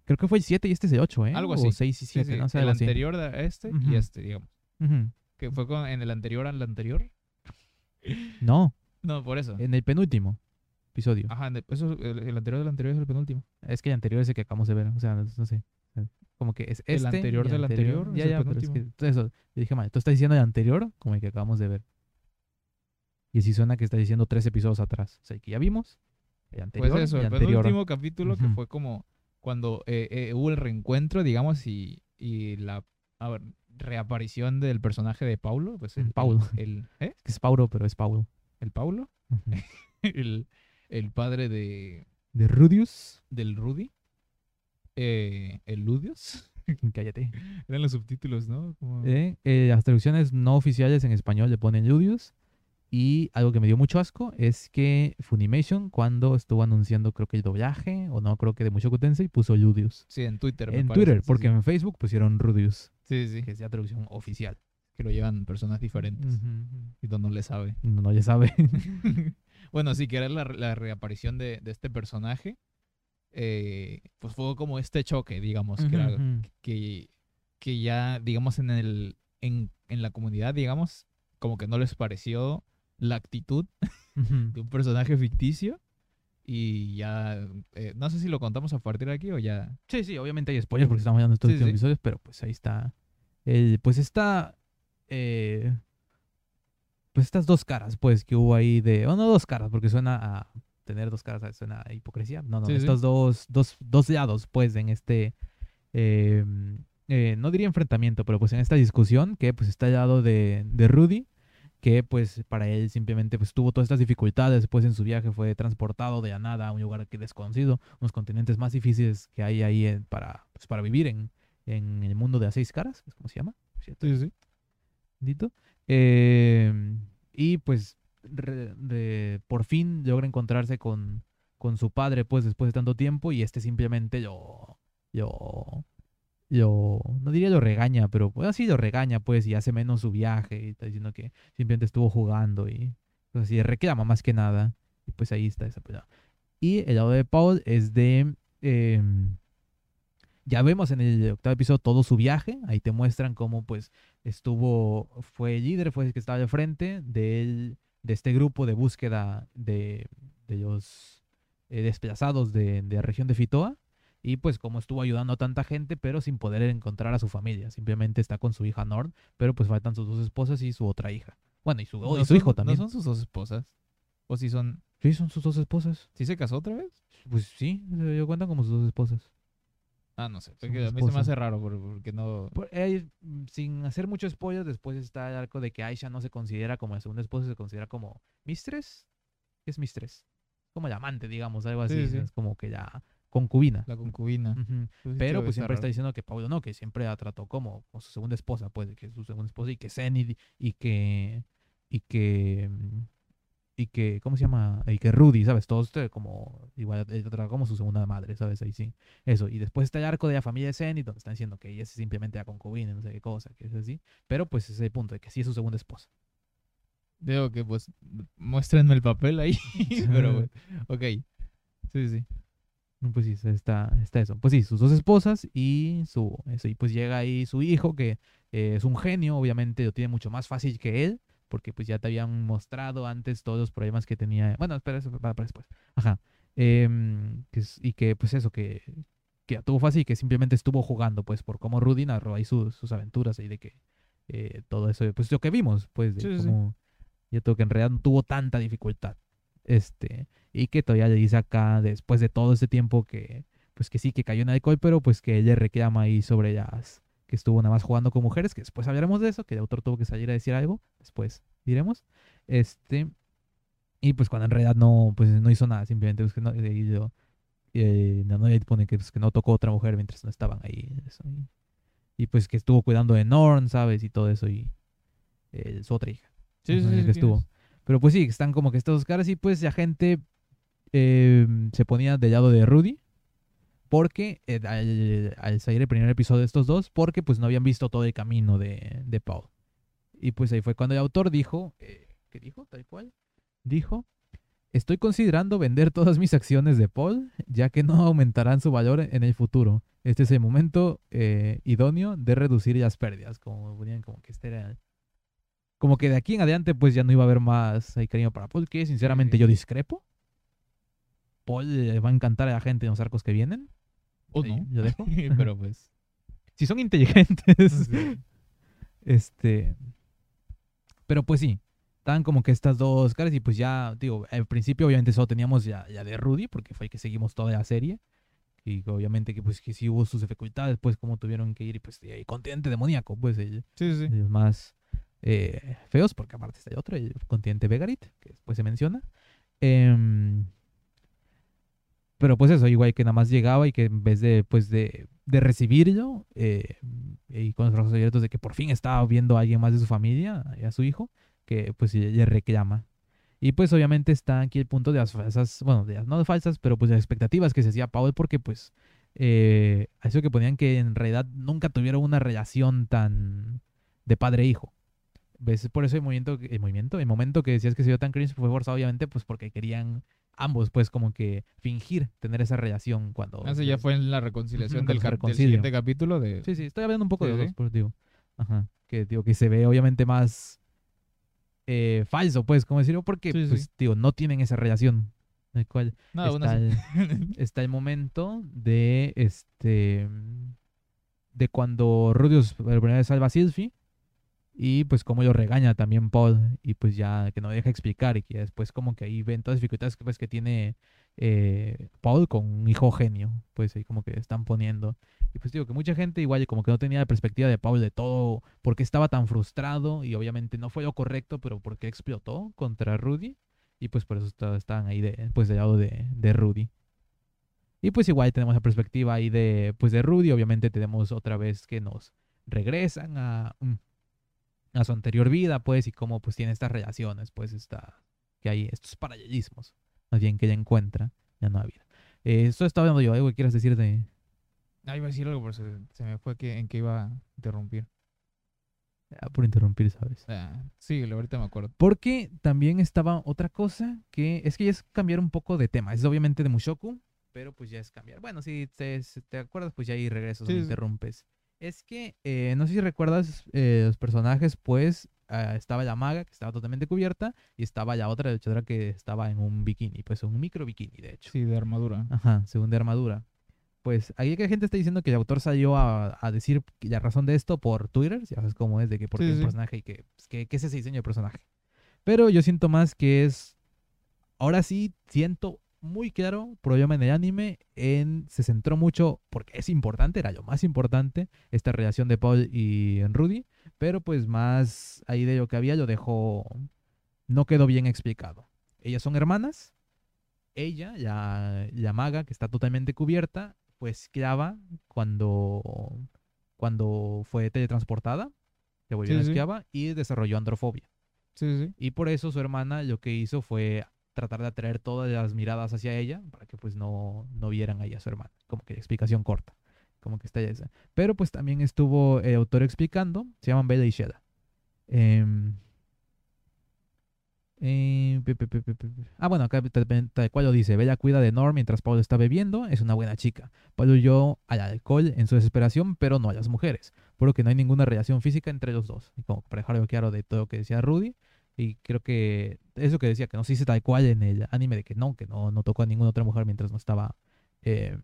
Creo que fue el 7 y este es el 8, ¿eh? Algo O así. 6 y Sí, 7, sí, no sé. el así. anterior a este y este, digamos. Que fue con, en el anterior al anterior. No, No, por eso. en el penúltimo episodio. Ajá, en el- eso, el, el anterior del anterior es el penúltimo. Es que el anterior es el que acabamos de ver. O sea, no, no sé. Como que es este. El anterior del anterior Ya, es el ya, es penúltimo. que eso. Yo dije mal. Tú estás diciendo el anterior como el que acabamos de ver. Y así suena que estás diciendo tres episodios atrás. O sea, el que ya vimos. El anterior. Pues eso, el anterior. penúltimo capítulo que Ujú. fue como cuando eh, eh, hubo el reencuentro, digamos, y, y la a ver, reaparición del personaje de Paulo. Pues el, Paulo. El, ¿eh? Es que es Paulo, pero es Paulo. ¿El Paulo? Ujú. el, el padre de, De Rudius. del Rudy. Eh, el Ludios. Cállate. Eran los subtítulos, ¿no? Como- Eh, eh, las traducciones no oficiales en español le ponen Ludius. Y algo que me dio mucho asco es que Funimation, cuando estuvo anunciando, creo que el doblaje, o no, creo que de Mushoku Tensei, puso Ludius. Sí, en Twitter. En parece, Twitter, sí, porque sí. en Facebook pusieron Rudius, Sí, sí. que es la traducción oficial. Que lo llevan personas diferentes. Y no, no le sabe. No, no, ya sabe. bueno, sí, que era la, la reaparición de, de este personaje. eh, pues fue como este choque, digamos, que, era- Ujú. que, que ya, digamos, en, el, en, en la comunidad, digamos, como que no les pareció la actitud de un personaje ficticio. Y ya, eh, no sé si lo contamos a partir de aquí o ya. Sí, sí, obviamente hay spoilers porque estamos de estos Sí, sí. episodios, pero pues ahí está. El, pues está. eh, pues estas dos caras, pues, que hubo ahí de. O no dos caras, porque suena a. Tener dos caras suena a hipocresía. No, no, Sí, sí. estos dos, dos, dos lados, pues, en este. eh, eh, no diría enfrentamiento, pero pues en esta discusión, que pues está al lado de, de Rudy, que pues para él simplemente pues tuvo todas estas dificultades, después en su viaje fue transportado de la nada a un lugar que desconocido, unos continentes más difíciles que hay ahí en- para, pues, para vivir en, en el mundo de las seis caras, es como se llama, ¿cierto? Sí, sí. Bendito. Eh, y pues re- por fin logra encontrarse con, con su padre, pues después de tanto tiempo, y este simplemente lo, lo, lo, no diría lo regaña, pero pues así lo regaña, pues, y hace menos su viaje, y está diciendo que simplemente estuvo jugando, y pues así reclama más que nada, y pues ahí está esa pelea. Y el lado de Paul es de... em, ya vemos en el octavo episodio todo su viaje. Ahí te muestran cómo pues estuvo, fue el líder, fue el que estaba de frente del- de este grupo de búsqueda de, de los eh, desplazados de, de la región de Fitoa. Y pues cómo estuvo ayudando a tanta gente, pero sin poder encontrar a su familia. Simplemente está con su hija Nord, pero pues faltan sus dos esposas y su otra hija. Bueno, y su, y No su son- hijo también. No son sus dos esposas. O si son. Sí, son sus dos esposas. ¿Sí se casó otra vez? Pues sí, se dio cuenta como sus dos esposas. Ah, no sé. Porque a mí se me hace raro por- porque no. Por- eh, mm, sin hacer mucho spoiler, después está el arco de que Aisha no se considera como la segunda esposa, se considera como mistress. ¿Qué es mistress? Como la amante, digamos, algo así. Sí, sí. Es como que ya concubina. La concubina. Pues Pero pues siempre está diciendo que Paulo no, que siempre la trató como, como su segunda esposa, pues, que es su segunda esposa y que Zenith y que y que mm, y que ¿cómo se llama? Y que Rudy, ¿sabes? Todos como igual eh, como su segunda madre, ¿sabes? Ahí sí. Eso, y después está el arco de la familia de Zenith donde están diciendo que ella es simplemente la concubina, no sé qué cosa, que es así, pero pues ese punto de que sí es su segunda esposa. Digo que pues muéstrenme el papel ahí. Pero bueno, ok. Sí, sí. Pues sí, está, está eso. Pues sí, sus dos esposas y su eso, y pues llega ahí su hijo que eh, es un genio, obviamente lo tiene mucho más fácil que él, porque pues ya te habían mostrado antes todos los problemas que tenía. Bueno, espera, eso va para después. Ajá. Em, que y que pues eso, que, que la tuvo fácil y que simplemente estuvo jugando, pues por cómo Rudy narró ahí sus, sus aventuras y de que eh, todo eso, pues lo que vimos, pues de Sí, sí, sí. cómo yo creo que en realidad no tuvo tanta dificultad. Este, y que todavía le dice acá, después de todo este tiempo, que pues que sí, que cayó en alcohol, pero pues que ella reclama ahí sobre ellas, que estuvo nada más jugando con mujeres, que después hablaremos de eso, que el autor tuvo que salir a decir algo, después diremos. Este, y pues cuando en realidad no, pues no hizo nada, simplemente pues que no, y yo- eh, no, no pone que, pues, que no tocó otra mujer mientras no estaban ahí. eso, y, y, pues que estuvo cuidando de Norn, ¿sabes? Y todo eso, y eh, su otra hija. Sí, sí, sí. que estuvo. Pero pues sí, están como que estas dos caras y pues la gente eh, se ponía del lado de Rudy. Porque eh, al, al salir el primer episodio de estos dos, porque pues no habían visto todo el camino de, de Paul. Y pues ahí fue cuando el autor dijo, eh, ¿qué dijo? Tal cual. Dijo, estoy considerando vender todas mis acciones de Paul, ya que no aumentarán su valor en el futuro. Este es el momento eh, idóneo de reducir las pérdidas. Como ponían como que este era como que de aquí en adelante pues ya no iba a haber más ahí cariño para Paul, que sinceramente Sí. yo discrepo. Paul le va a encantar a la gente en los arcos que vienen. O no. Yo dejo. Pero pues. si son inteligentes. sí. este. Pero pues sí. Estaban como que estas dos caras y pues ya, digo, al principio obviamente solo teníamos ya, ya de Rudy, porque fue el que seguimos toda la serie. Y obviamente que pues que sí hubo sus dificultades, pues como tuvieron que ir y pues el continente demoníaco, pues el, Sí, sí. más eh, feos, porque aparte está el otro, el continente Vegarit, que después se menciona. Em, pero pues eso, igual que nada más llegaba y que en vez de, pues de, de recibirlo, eh, y con los brazos abiertos de que por fin estaba viendo a alguien más de su familia, a su hijo, que pues le reclama. Y pues obviamente está aquí el punto de las falsas, bueno, de no falsas, pero pues de las expectativas que se hacía Paul, porque pues eh, eso que ponían que en realidad nunca tuvieron una relación tan de padre-hijo. ¿Ves? Por eso el movimiento, el movimiento, el momento que decías que se dio tan cringe fue forzado obviamente pues porque querían ambos pues como que fingir tener esa relación cuando... Ese ya fue en la reconciliación del, del siguiente capítulo de... Sí, sí, estoy hablando un poco Sí, de los dos, pues digo. Ajá. Que digo que se ve obviamente más eh, falso, pues, como decirlo, porque Sí, pues, digo, no tienen esa relación. El cual No, está, el, está el momento de este de cuando Rudius por primera vez salva a Sylvie y pues como lo regaña también Paul y pues ya que no deja explicar y que después como que ahí ven todas las dificultades que, pues, que tiene eh, Paul con un hijo genio pues ahí como que están poniendo y pues digo que mucha gente igual como que no tenía la perspectiva de Paul de todo por qué estaba tan frustrado y obviamente no fue lo correcto pero por qué explotó contra Rudy y pues por eso estaban ahí de, pues del lado de, de Rudy. Y pues igual tenemos la perspectiva ahí de, pues de Rudy. Obviamente tenemos otra vez que nos regresan a, mm, a su anterior vida, pues, y cómo pues tiene estas relaciones, pues está, que hay estos paralelismos, más bien que ella encuentra ya no había. Eh, esto estaba hablando yo, algo que quieras decir de... Ah, iba a decir algo, pero se, se me fue que, en que iba a interrumpir. ah, por interrumpir, ¿sabes? Ah, sí, ahorita me acuerdo. Porque también estaba otra cosa que es que ya es cambiar un poco de tema. Es obviamente de Mushoku, pero pues ya es cambiar. Bueno, si te, te acuerdas, pues ya ahí regresas, Sí, no sí. interrumpes. Es que, eh, no sé si recuerdas eh, los personajes, pues ah, estaba la maga, que estaba totalmente cubierta, y estaba la otra luchadora que estaba en un bikini, pues un micro bikini, de hecho. Sí, de armadura. Ajá, según de armadura. Pues ahí que gente está diciendo que el autor salió a, a decir la razón de esto por Twitter, ya sabes cómo es, de que porque Sí, el sí. personaje y que, pues, que, que es ese diseño de personaje. Pero yo siento más que es, ahora sí siento muy claro, problema en el anime, en, se centró mucho, porque es importante, era lo más importante, esta relación de Paul y Rudy, pero pues más ahí de lo que había lo dejó, no quedó bien explicado. Ellas son hermanas, ella, la, la maga que está totalmente cubierta, fue esclava cuando, cuando fue teletransportada, se volvió Sí, esclava y desarrolló androfobia. Sí, sí. Y por eso su hermana lo que hizo fue tratar de atraer todas las miradas hacia ella para que pues no, no vieran ahí a su hermana. Como que explicación corta. Como que está esa. Pero pues también estuvo el autor explicando. Se llaman Bella y Sheda. Em, eh, pe. ah, bueno, acá tal, cual lo dice. Bella cuida de Norm mientras Paul está bebiendo. Es una buena chica. Paul huyó al alcohol en su desesperación, pero no a las mujeres. Por lo que no hay ninguna relación física entre los dos. Y como para dejarlo claro de todo lo que decía Rudy. Y creo que eso que decía, que no se dice tal cual en el anime, de que no, que no, no tocó a ninguna otra mujer mientras no estaba. eh,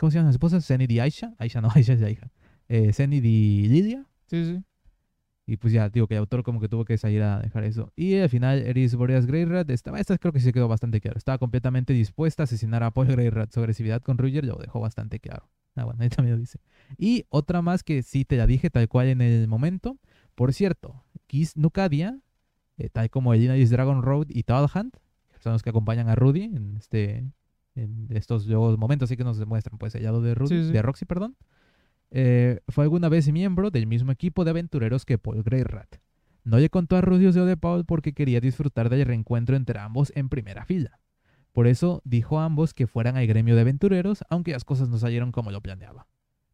¿Cómo se llaman las esposas? Zenith y Aisha. Aisha no, Aisha es la hija. Eh, Zenith y Lilia. Sí, sí. Y pues ya, digo que el autor como que tuvo que salir a dejar eso. Y al final, Eris Boreas Greyrat estaba, esta creo que sí quedó bastante claro. Estaba completamente dispuesta a asesinar a Paul Greyrat. Su agresividad con Ruger lo dejó bastante claro. Ah, bueno, ahí también lo dice. Y otra más que sí te la dije tal cual en el momento. Por cierto, Kiss Nucadia, eh, tal como Elina is Dragon Road y Talhand, que son los que acompañan a Rudy en este en estos luego momentos así que nos demuestran pues el lado de Rudy, Sí, sí. de Roxy, perdón. Eh, fue alguna vez miembro del mismo equipo de aventureros que Paul Greyrat. No le contó a Rudy o de Paul porque quería disfrutar del reencuentro entre ambos en primera fila. Por eso dijo a ambos que fueran al gremio de aventureros, aunque las cosas no salieron como lo planeaba.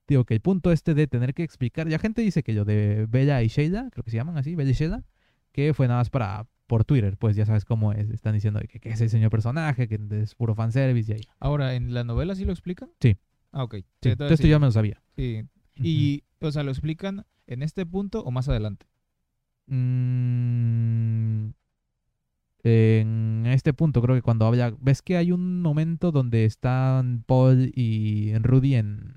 Digo que el punto este de tener que explicar, ya gente dice que lo de Bella y Sheila, creo que se llaman así, Bella y Sheila, que fue nada más para por Twitter, pues ya sabes cómo es, están diciendo que, que es el señor personaje, que es puro fanservice y ahí. Ahora, ¿en la novela sí lo explican? Sí. Ah, ok. Sí, entonces todo esto sí. ya me lo sabía. Sí. Y, o sea, ¿lo explican en este punto o más adelante? Mm, en este punto creo que cuando habla, ves que hay un momento donde están Paul y Rudy en,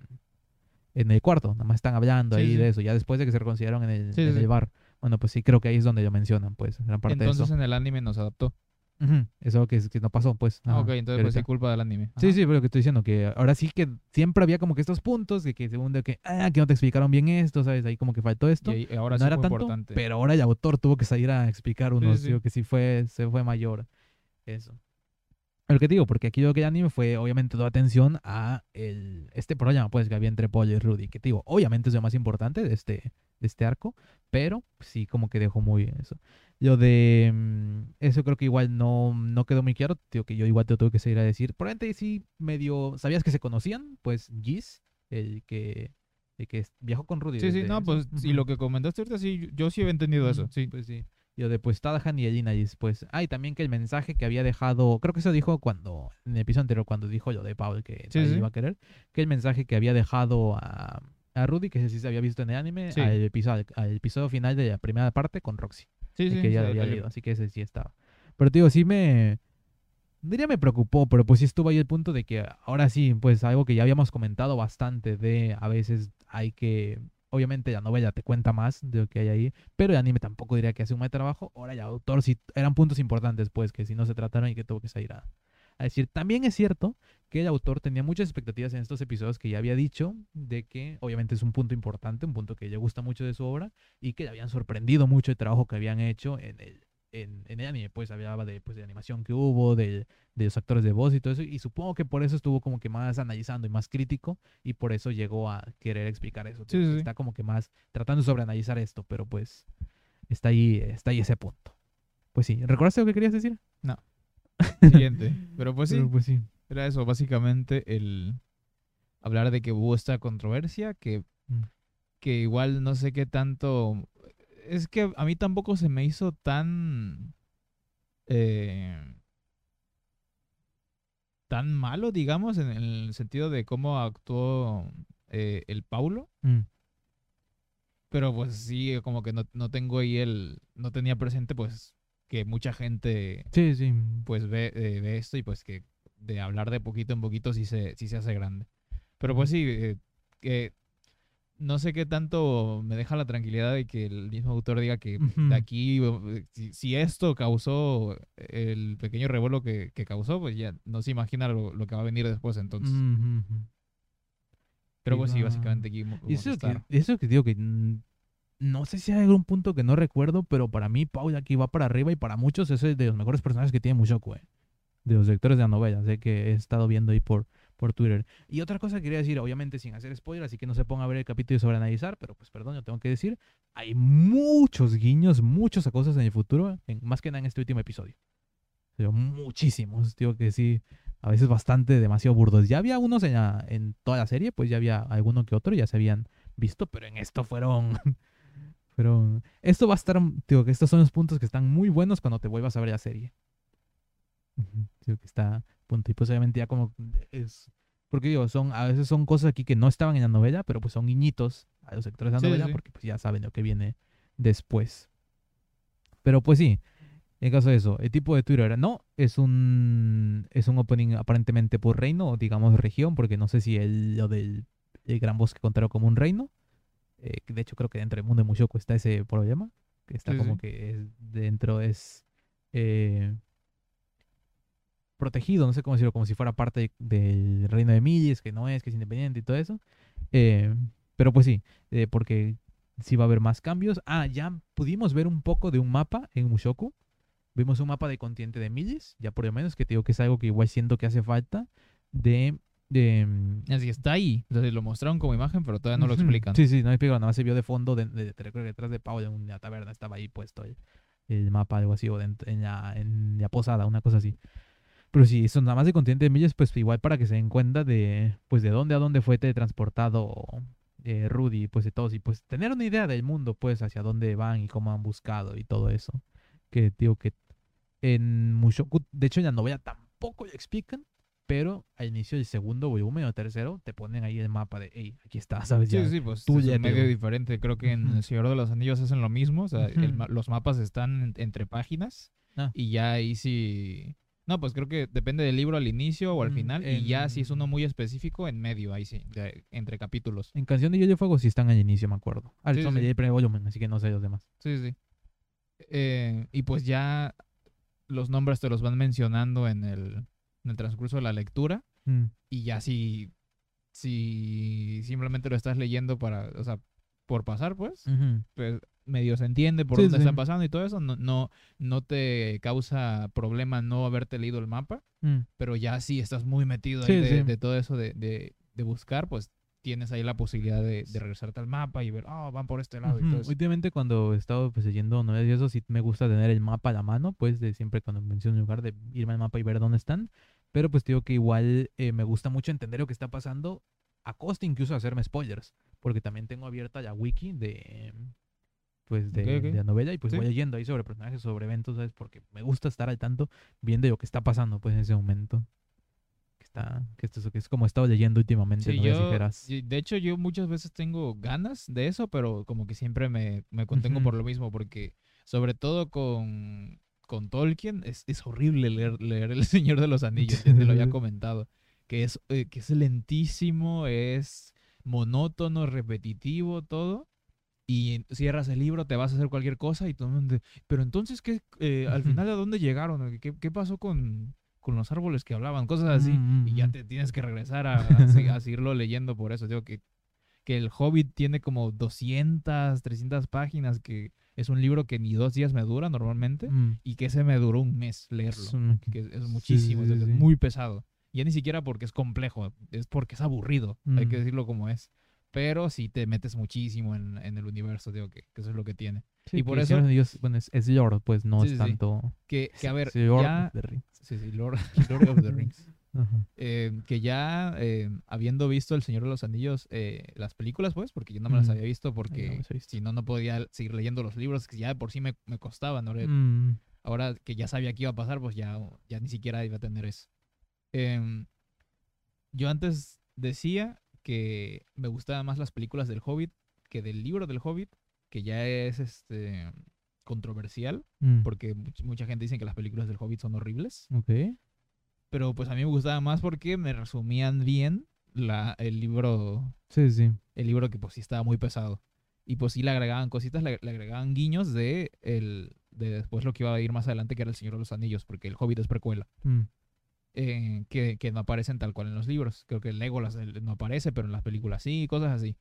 en el cuarto, nada más están hablando Sí, ahí de eso, ya después de que se reconciliaron en el, en sí. el bar. Bueno, pues sí, creo que ahí es donde lo mencionan, pues, gran parte Entonces de en el anime nos adaptó. eso. Ujú, Eso que, que no pasó, pues. Ah, ok, entonces que pues sí, ahorita- culpa del anime. Sí, Ajá. sí, pero lo que estoy diciendo, que ahora sí que siempre había como que estos puntos de que según de que, ah, que no te explicaron bien esto, ¿sabes? Ahí como que faltó esto Y ahí- ahora no sí era fue tanto, importante. pero ahora el autor tuvo que salir a explicar unos, sí. digo que sí fue, se fue mayor eso. Lo que te digo, porque aquí lo que el anime fue obviamente toda atención a el, este problema pues que había entre Paul y Rudy, que te digo, obviamente es lo más importante de este, de este arco, pero sí como que dejó muy eso. Lo de mm, eso creo que igual no, no quedó muy claro, digo que yo igual te lo tuve que seguir a decir. Probablemente sí medio, ¿sabías que se conocían? Pues Giz, el que, el que viajó con Rudy. Sí, sí, no, eso. pues y Ujú. lo que comentaste ahorita, sí, yo- sí había entendido eso, Ujú, sí. Pues sí. Y de pues Tadahan y Elina y después. Ah, y también que el mensaje que había dejado, creo que eso dijo cuando, en el episodio anterior, cuando dijo lo de Paul que Sí, sí. iba a querer, que el mensaje que había dejado a, a Rudy, que sí se había visto en el anime, Sí. al, episodio, al episodio final de la primera parte con Roxy, Sí, sí, que ya había leído, así que ese sí estaba. Pero te digo, sí me... Diría me preocupó, pero pues sí estuvo ahí el punto de que ahora sí, pues algo que ya habíamos comentado bastante de a veces hay que... Obviamente la novela te cuenta más de lo que hay ahí, pero el anime tampoco diría que hace un mal trabajo. Ahora el autor sí eran puntos importantes, pues, que si no se trataron y que tuvo que salir a, a decir. También es cierto que el autor tenía muchas expectativas en estos episodios que ya había dicho, de que obviamente es un punto importante, un punto que le gusta mucho de su obra, y que le habían sorprendido mucho el trabajo que habían hecho en el, en, en el anime. Pues hablaba de, pues, de animación que hubo, de, de los actores de voz y todo eso, y supongo que por eso estuvo como que más analizando y más crítico, y por eso llegó a querer explicar eso. Sí, sí. Está como que más tratando de sobreanalizar esto, pero pues está ahí, está ahí ese punto. pues sí. ¿Recordaste lo que querías decir? Siguiente. Pero pues sí, Pero, pues sí. era eso, básicamente el hablar de que hubo esta controversia, que, Mm. que igual no sé qué tanto... Es que a mí tampoco se me hizo tan... eh, tan malo, digamos, en el sentido de cómo actuó eh, el Paulo. Mm. Pero pues sí, como que no, no tengo ahí el... No tenía presente pues que mucha gente Sí, sí. pues ve, eh, ve esto y pues que de hablar de poquito en poquito sí se, sí se hace grande. Pero pues sí, eh, que no sé qué tanto me deja la tranquilidad de que el mismo autor diga que Ujú. de aquí, eh, si, si esto causó el pequeño revuelo que, que causó, pues ya no se imagina lo, lo que va a venir después entonces. Mm, ujú. Pero pues sí, básicamente aquí Y eso que, eso que digo que no sé si hay algún punto que no recuerdo, pero para mí Paul aquí va para arriba y para muchos es de los mejores personajes que tiene Mushoku, eh. De los lectores de la novela, sé que he estado viendo ahí por, por Twitter. Y otra cosa que quería decir, obviamente sin hacer spoiler, así que no se ponga a ver el capítulo y sobreanalizar, pero pues perdón, yo tengo que decir, hay muchos guiños, muchas cosas en el futuro, en- más que nada en este último episodio. Muchísimos, digo que sí, a veces bastante demasiado burdos. Ya había unos en, la- en toda la serie, pues ya había alguno que otro, ya se habían visto, pero en esto fueron. Fueron. Esto va a estar. Digo que estos son los puntos que están muy buenos cuando te vuelvas a ver la serie. Digo que está. Punto. Y pues obviamente ya como. Es. Porque digo, son, a veces son cosas aquí que no estaban en la novela, pero pues son guiñitos a los sectores de la Sí, novela, sí. porque pues ya saben lo que viene después. Pero pues sí. En caso de eso, el tipo de Twitter no es un es un opening aparentemente por reino o digamos región, porque no sé si el, lo del el gran bosque contará como un reino. Eh, de hecho creo que dentro del mundo de Mushoku está ese problema, que está Sí, como sí. que es- dentro es eh, protegido, no sé cómo decirlo, como si fuera parte del reino de Millis, que no es, que es independiente y todo eso. Eh, pero pues sí, porque sí va a haber más cambios. Ah, ya pudimos ver un poco de un mapa en Mushoku. Vimos un mapa de continente de Millis, ya por lo menos, que te digo que es algo que igual siento que hace falta de... de mm, Así está ahí. Entonces lo mostraron como imagen, pero todavía no lo explican. Sí, sí, no me explican. Nada más se vio de fondo, de, de- que detrás de Pau, en una taberna, estaba ahí puesto el, el mapa, algo así, o de- en, la, en la posada, una cosa así. Pero sí, eso nada más de continente de millas, pues igual para que se den cuenta de, pues de dónde a dónde fue teletransportado eh, Rudy, pues de todos, y pues tener una idea del mundo, pues hacia dónde van y cómo han buscado y todo eso. Que digo que en Mushoku, de hecho en la novela tampoco lo explican, pero al inicio del segundo volumen o tercero te ponen ahí el mapa de, hey, aquí está, ¿sabes? Sí, Ya, sí, pues tú es ya medio diferente. Creo que en. El Señor de los Anillos hacen lo mismo. O sea, el los mapas están en- entre páginas. Ah. Y ya ahí sí. No, pues creo que depende del libro al inicio o al final. Y ya si es uno muy específico, en medio, ahí sí, de- entre capítulos. En Canción de Hielo y Fuego sí están al inicio, me acuerdo. Ah, Sí, sí. leí el primer volumen, así que no sé los demás. Sí, sí. Eh, y pues ya los nombres te los van mencionando en el, en el transcurso de la lectura. Mm, Y ya si, si simplemente lo estás leyendo para, o sea, por pasar, pues, ujú. pues medio se entiende por Sí, dónde sí. está pasando y todo eso. No, no, no te causa problema no haberte leído el mapa. Mm. Pero ya si estás muy metido ahí Sí, de, sí. de todo eso de, de, de buscar, pues tienes ahí la posibilidad de, de regresarte al mapa y ver, oh, van por este lado y Ujú. todo eso. Últimamente cuando he estado pues, leyendo novelas y eso, sí me gusta tener el mapa a la mano, pues de siempre cuando menciono un lugar de irme al mapa y ver dónde están. Pero pues digo que igual eh, me gusta mucho entender lo que está pasando a costa incluso de hacerme spoilers, porque también tengo abierta la wiki de pues de, Ok, ok. de la novela y pues Sí. voy leyendo ahí sobre personajes, sobre eventos, ¿sabes? Porque me gusta estar al tanto viendo lo que está pasando pues en ese momento. Que está que esto es, que es como he estado leyendo últimamente Sí, novelas yo, de hecho yo muchas veces tengo ganas de eso, pero como que siempre me, me contengo por lo mismo, porque sobre todo con, con Tolkien es, es horrible leer, leer El Señor de los Anillos, ya te lo había comentado, que es, eh, que es lentísimo, es monótono, repetitivo, todo. Y cierras el libro, te vas a hacer cualquier cosa y todo Pero entonces, ¿qué, eh, al final, ¿a dónde llegaron? ¿Qué, qué pasó con, con los árboles que hablaban? Cosas así. Mm, Y ya mm, te tienes que regresar a, a se- a seguirlo leyendo por eso. Digo que, que el Hobbit tiene como 200, 300 páginas, que es un libro que ni dos días me dura normalmente, mm. y que ese me duró un mes leerlo, Es que es, muchísimo, sí, es, sí, es sí. muy pesado. Ya ni siquiera porque es complejo, es porque es aburrido, hay que Mm. decirlo como es. Pero sí te metes muchísimo en, en el universo, digo, que, que eso es lo que tiene. Sí, Y por eso- bueno, es, es lore, pues no es tanto. Que, que a ver, Lord ya... of the Rings. Sí, sí, Lord, Lord of the Rings. Ajá. Eh, que ya eh, habiendo visto El Señor de los Anillos, eh, las películas, pues, porque yo no me las había visto no porque si no, no podía seguir leyendo los libros, que ya de por sí me, me costaban. Ahora, Mm, ahora que ya sabía que iba a pasar, pues ya, ya ni siquiera iba a tener eso. Em, yo antes decía que me gustaban más las películas del Hobbit que del libro del Hobbit, que ya es este controversial, mm, porque much- mucha gente dice que las películas del Hobbit son horribles. Ok. Pero pues a mí me gustaba más porque me resumían bien la, el libro Sí, sí. el libro que pues sí estaba muy pesado. Y pues sí le agregaban cositas le, le agregaban guiños de el de después lo que iba a ir más adelante que era el Señor de los Anillos porque el Hobbit es precuela. Mm, eh, que, que no aparecen tal cual en los libros. Creo que el Legolas no aparece pero en las películas sí cosas así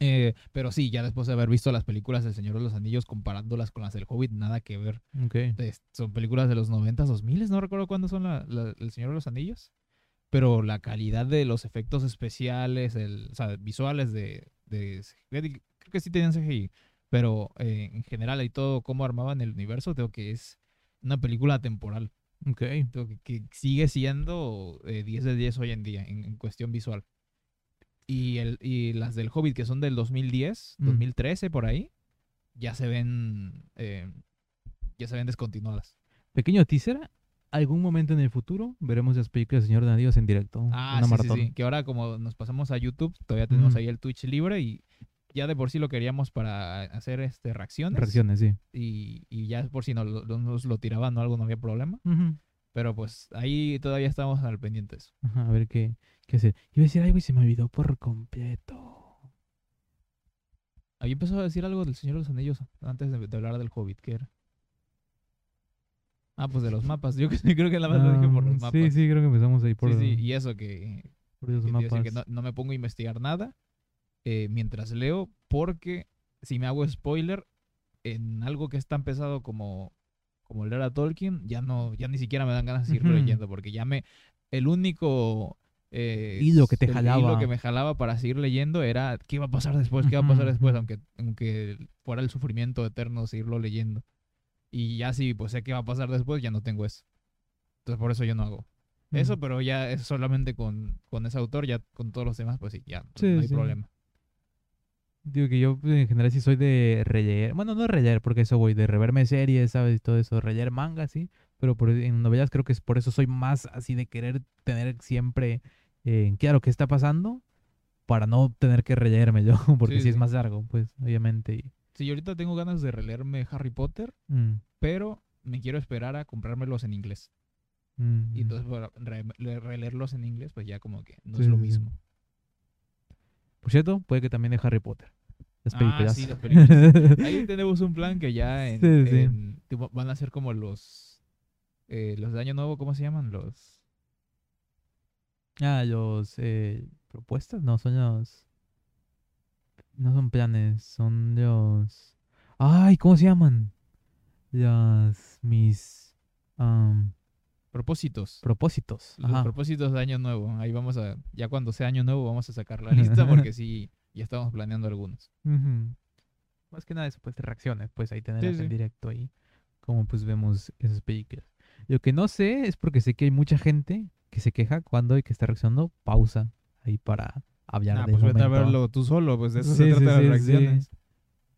Eh, pero sí, ya después de haber visto las películas del Señor de los Anillos comparándolas con las del Hobbit, nada que ver. Ok. Es- son películas de los 90, 2000, no recuerdo cuándo son la, la- El Señor de los Anillos. Pero la calidad de los efectos especiales, el, o sea, visuales de, creo que sí tenían CGI, pero eh, en general y todo cómo armaban el universo, creo que es una película temporal. Ok. Creo que, que sigue siendo eh, 10 de 10 hoy en día en, en cuestión visual. Y, el, y las del Hobbit, que son del 2010, Mm. 2013, por ahí, ya se ven eh, ya se ven descontinuadas. Pequeño teaser. Algún momento en el futuro veremos las películas del Señor de Anillos en directo. Ah, una sí, sí, maratón. sí. Que ahora como nos pasamos a YouTube, todavía tenemos Mm. ahí el Twitch libre y ya de por sí lo queríamos para hacer este reacciones. Reacciones, sí. Y, y ya por si no nos lo tiraban o algo, no había problema. Pero pues ahí todavía estamos al pendiente de eso. Ajá, a ver qué, qué hacer. Iba a decir algo y se me olvidó por completo. Había empezado a decir algo del Señor de los Anillos antes de, de hablar del Hobbit, ¿qué era? Ah, pues de los mapas. Yo creo que la más lo dije por los Ah, mapas. Sí, sí, creo que empezamos ahí por, sí, sí, y eso que, por los que mapas. que no, no me pongo a investigar nada eh, mientras leo, porque si me hago spoiler en algo que es tan pesado como, como leer a Tolkien, ya no, ya ni siquiera me dan ganas de seguirlo Ujú. leyendo, porque ya me, el único eh, Hilo que te el jalaba. hilo que me jalaba para seguir leyendo era qué iba a pasar después, qué iba a pasar después, aunque, aunque fuera el sufrimiento eterno seguirlo leyendo. Y ya si pues sé qué va a pasar después, ya no tengo eso. Entonces por eso yo no hago. Eso, pero ya es solamente con, con ese autor, ya con todos los demás, pues sí, ya Sí, no hay sí. problema. Digo que yo pues, en general sí soy de releer. Bueno, no releer, porque eso voy de reverme series, ¿sabes? Y todo eso, releer manga, sí. Pero por, en novelas creo que es por eso soy más así de querer tener siempre eh, claro qué está pasando para no tener que releerme yo, porque Sí, sí, es más largo, pues, obviamente. y- Sí, yo ahorita tengo ganas de releerme Harry Potter, mm, pero me quiero esperar a comprármelos en inglés. mm, Y entonces para re- le- releerlos en inglés, pues ya como que no Sí, es lo mismo. Por cierto, puede que también de Harry Potter. Las Ah, sí, las películas. Ahí tenemos un plan que ya en, Sí, sí. en- tipo, van a ser como los eh, los de Año Nuevo, ¿cómo se llaman? Los Ah, los eh, propuestas, no, son los no son planes, son los Ay, ¿cómo se llaman? Las mis am, propósitos. propósitos. Los Ajá. propósitos de Año Nuevo. Ahí vamos a, ya cuando sea Año Nuevo, vamos a sacar la lista porque sí, ya estamos planeando algunos. Más que nada eso, pues de reacciones, pues ahí tenerlas Sí, en sí. directo ahí, como pues vemos esas películas. Lo que no sé es porque sé que hay mucha gente que se queja cuando hay que estar reaccionando, pausa ahí para hablar Ah, del pues vete a verlo tú solo, pues de eso Sí, se trata sí. reacciones.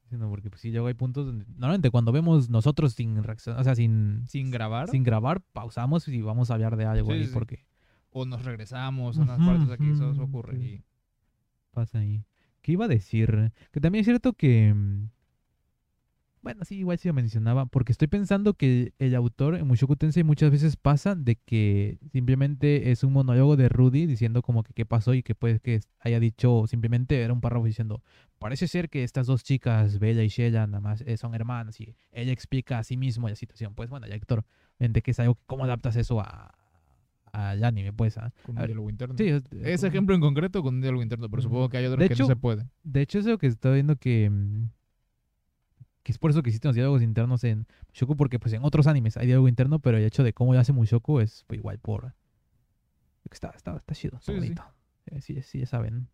Sí, no, porque pues sí, luego hay puntos donde normalmente cuando vemos nosotros sin reacción, o sea, sin, Sin grabar. sin grabar, pausamos y vamos a hablar de algo Sí, ahí sí. porque O nos regresamos a unas partes aquí, eso, eso ujú, ocurre. sí. y- pasa ahí. ¿Qué iba a decir? Que también es cierto que mm, bueno, sí, igual sí lo mencionaba, porque estoy pensando que el autor en Mushoku Tensei muchas veces pasa de que simplemente es un monólogo de Rudy diciendo como que qué pasó y que puede que haya dicho simplemente era un párrafo diciendo parece ser que estas dos chicas, Bella y Sheila, nada más eh, son hermanas y ella explica a sí mismo la situación. Pues bueno, ya Héctor, de que es algo, ¿cómo adaptas eso a al anime? Pues, ah? Con A un diálogo interno. sí, es- Ese ejemplo en concreto con un diálogo interno, pero supongo que hay otros De que hecho, no se puede. De hecho, es lo que estoy viendo que. Que es por eso que existen los diálogos internos en Mushoku, porque pues en otros animes hay diálogo interno, pero el hecho de cómo lo hace Mushoku es pues, igual por. Está, está, está chido, está Sí, sí. bonito. Eh, Sí, sí, ya saben.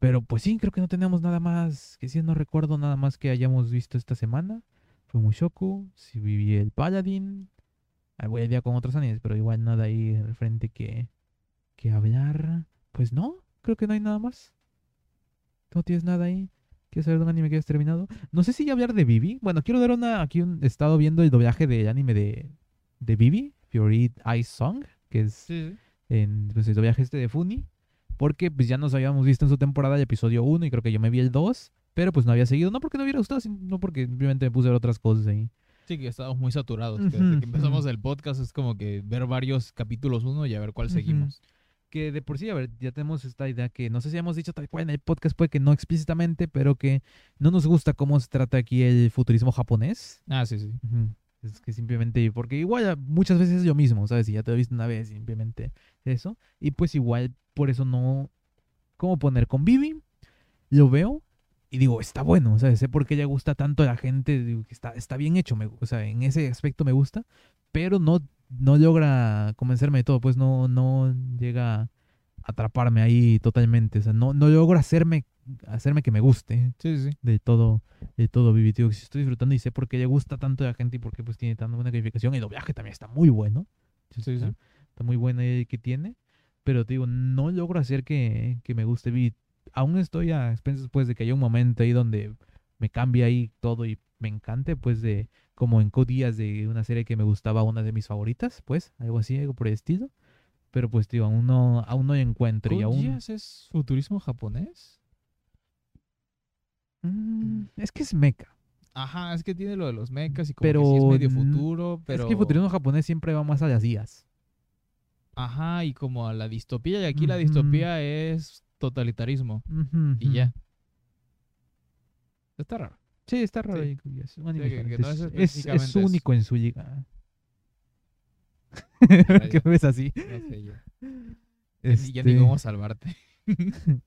Pero pues sí, creo que no tenemos nada más, que sí no recuerdo nada más que hayamos visto esta semana. Fue Mushoku, si viví el Paladin. Ahí voy a día con otros animes, pero igual nada ahí al frente que, que hablar. Pues no, creo que no hay nada más. ¿No tienes nada ahí? ¿Quieres saber de un anime que has terminado? No sé si ya hablar de Vivi. Bueno, quiero dar una. Aquí un, he estado viendo el doblaje del anime de, de Vivi, Fury Ice Song, que es Sí, sí. en pues, el doblaje este de Funny. Porque pues ya nos habíamos visto en su temporada el episodio 1 y creo que yo me vi el 2. Pero pues no había seguido. No porque no hubiera gustado, sino porque simplemente me puse a ver otras cosas ahí. Sí, que estamos muy saturados. que Desde que empezamos el podcast es como que ver varios capítulos uno y a ver cuál Ujú. seguimos. Que de por sí, a ver, ya tenemos esta idea que no sé si hemos dicho tal cual en el podcast, puede que no explícitamente, pero que no nos gusta cómo se trata aquí el futurismo japonés. Ah, sí, sí. Ujú. Es que simplemente, porque igual a- muchas veces es lo mismo, ¿sabes? Si ya te lo he visto una vez, simplemente eso. Y pues igual, por eso no. ¿Cómo poner? Con Vivi, lo veo y digo, está bueno, ¿sabes? Sé por qué le gusta tanto a la gente, digo, que está, está bien hecho, me, o sea, en ese aspecto me gusta, pero no, no logra convencerme de todo, pues no, no llega a atraparme ahí totalmente, o sea, no, no logra hacerme, hacerme que me guste Sí, sí, de todo, de todo Vivi. Tío, estoy disfrutando y sé por qué le gusta tanto a la gente y por qué pues tiene tan buena calificación. El doblaje también está muy bueno. Sí, está, sí. está muy bueno el que tiene. Pero te digo, no logro hacer que, que me guste Vivi. Aún estoy a expensas pues de que haya un momento ahí donde me cambie ahí todo y me encante, pues de como en Code Geass de una serie que me gustaba, una de mis favoritas, pues, algo así, algo por el estilo. Pero pues, tío, aún no, aún no encuentro y ¿Code aún... Es futurismo japonés? Mm, es que es mecha. Ajá, es que tiene lo de los mechas y como Pero que sí es medio futuro, pero... Es que el futurismo japonés siempre va más a las días. Ajá, y como a la distopía, y aquí la distopía es totalitarismo, y ya. Está raro. Sí, está raro. Sí. Code Geass, un anime que- que diferente. no es es, es- es único en su liga. ¿Qué ves así? No sé yo. Este, Ya ni cómo salvarte.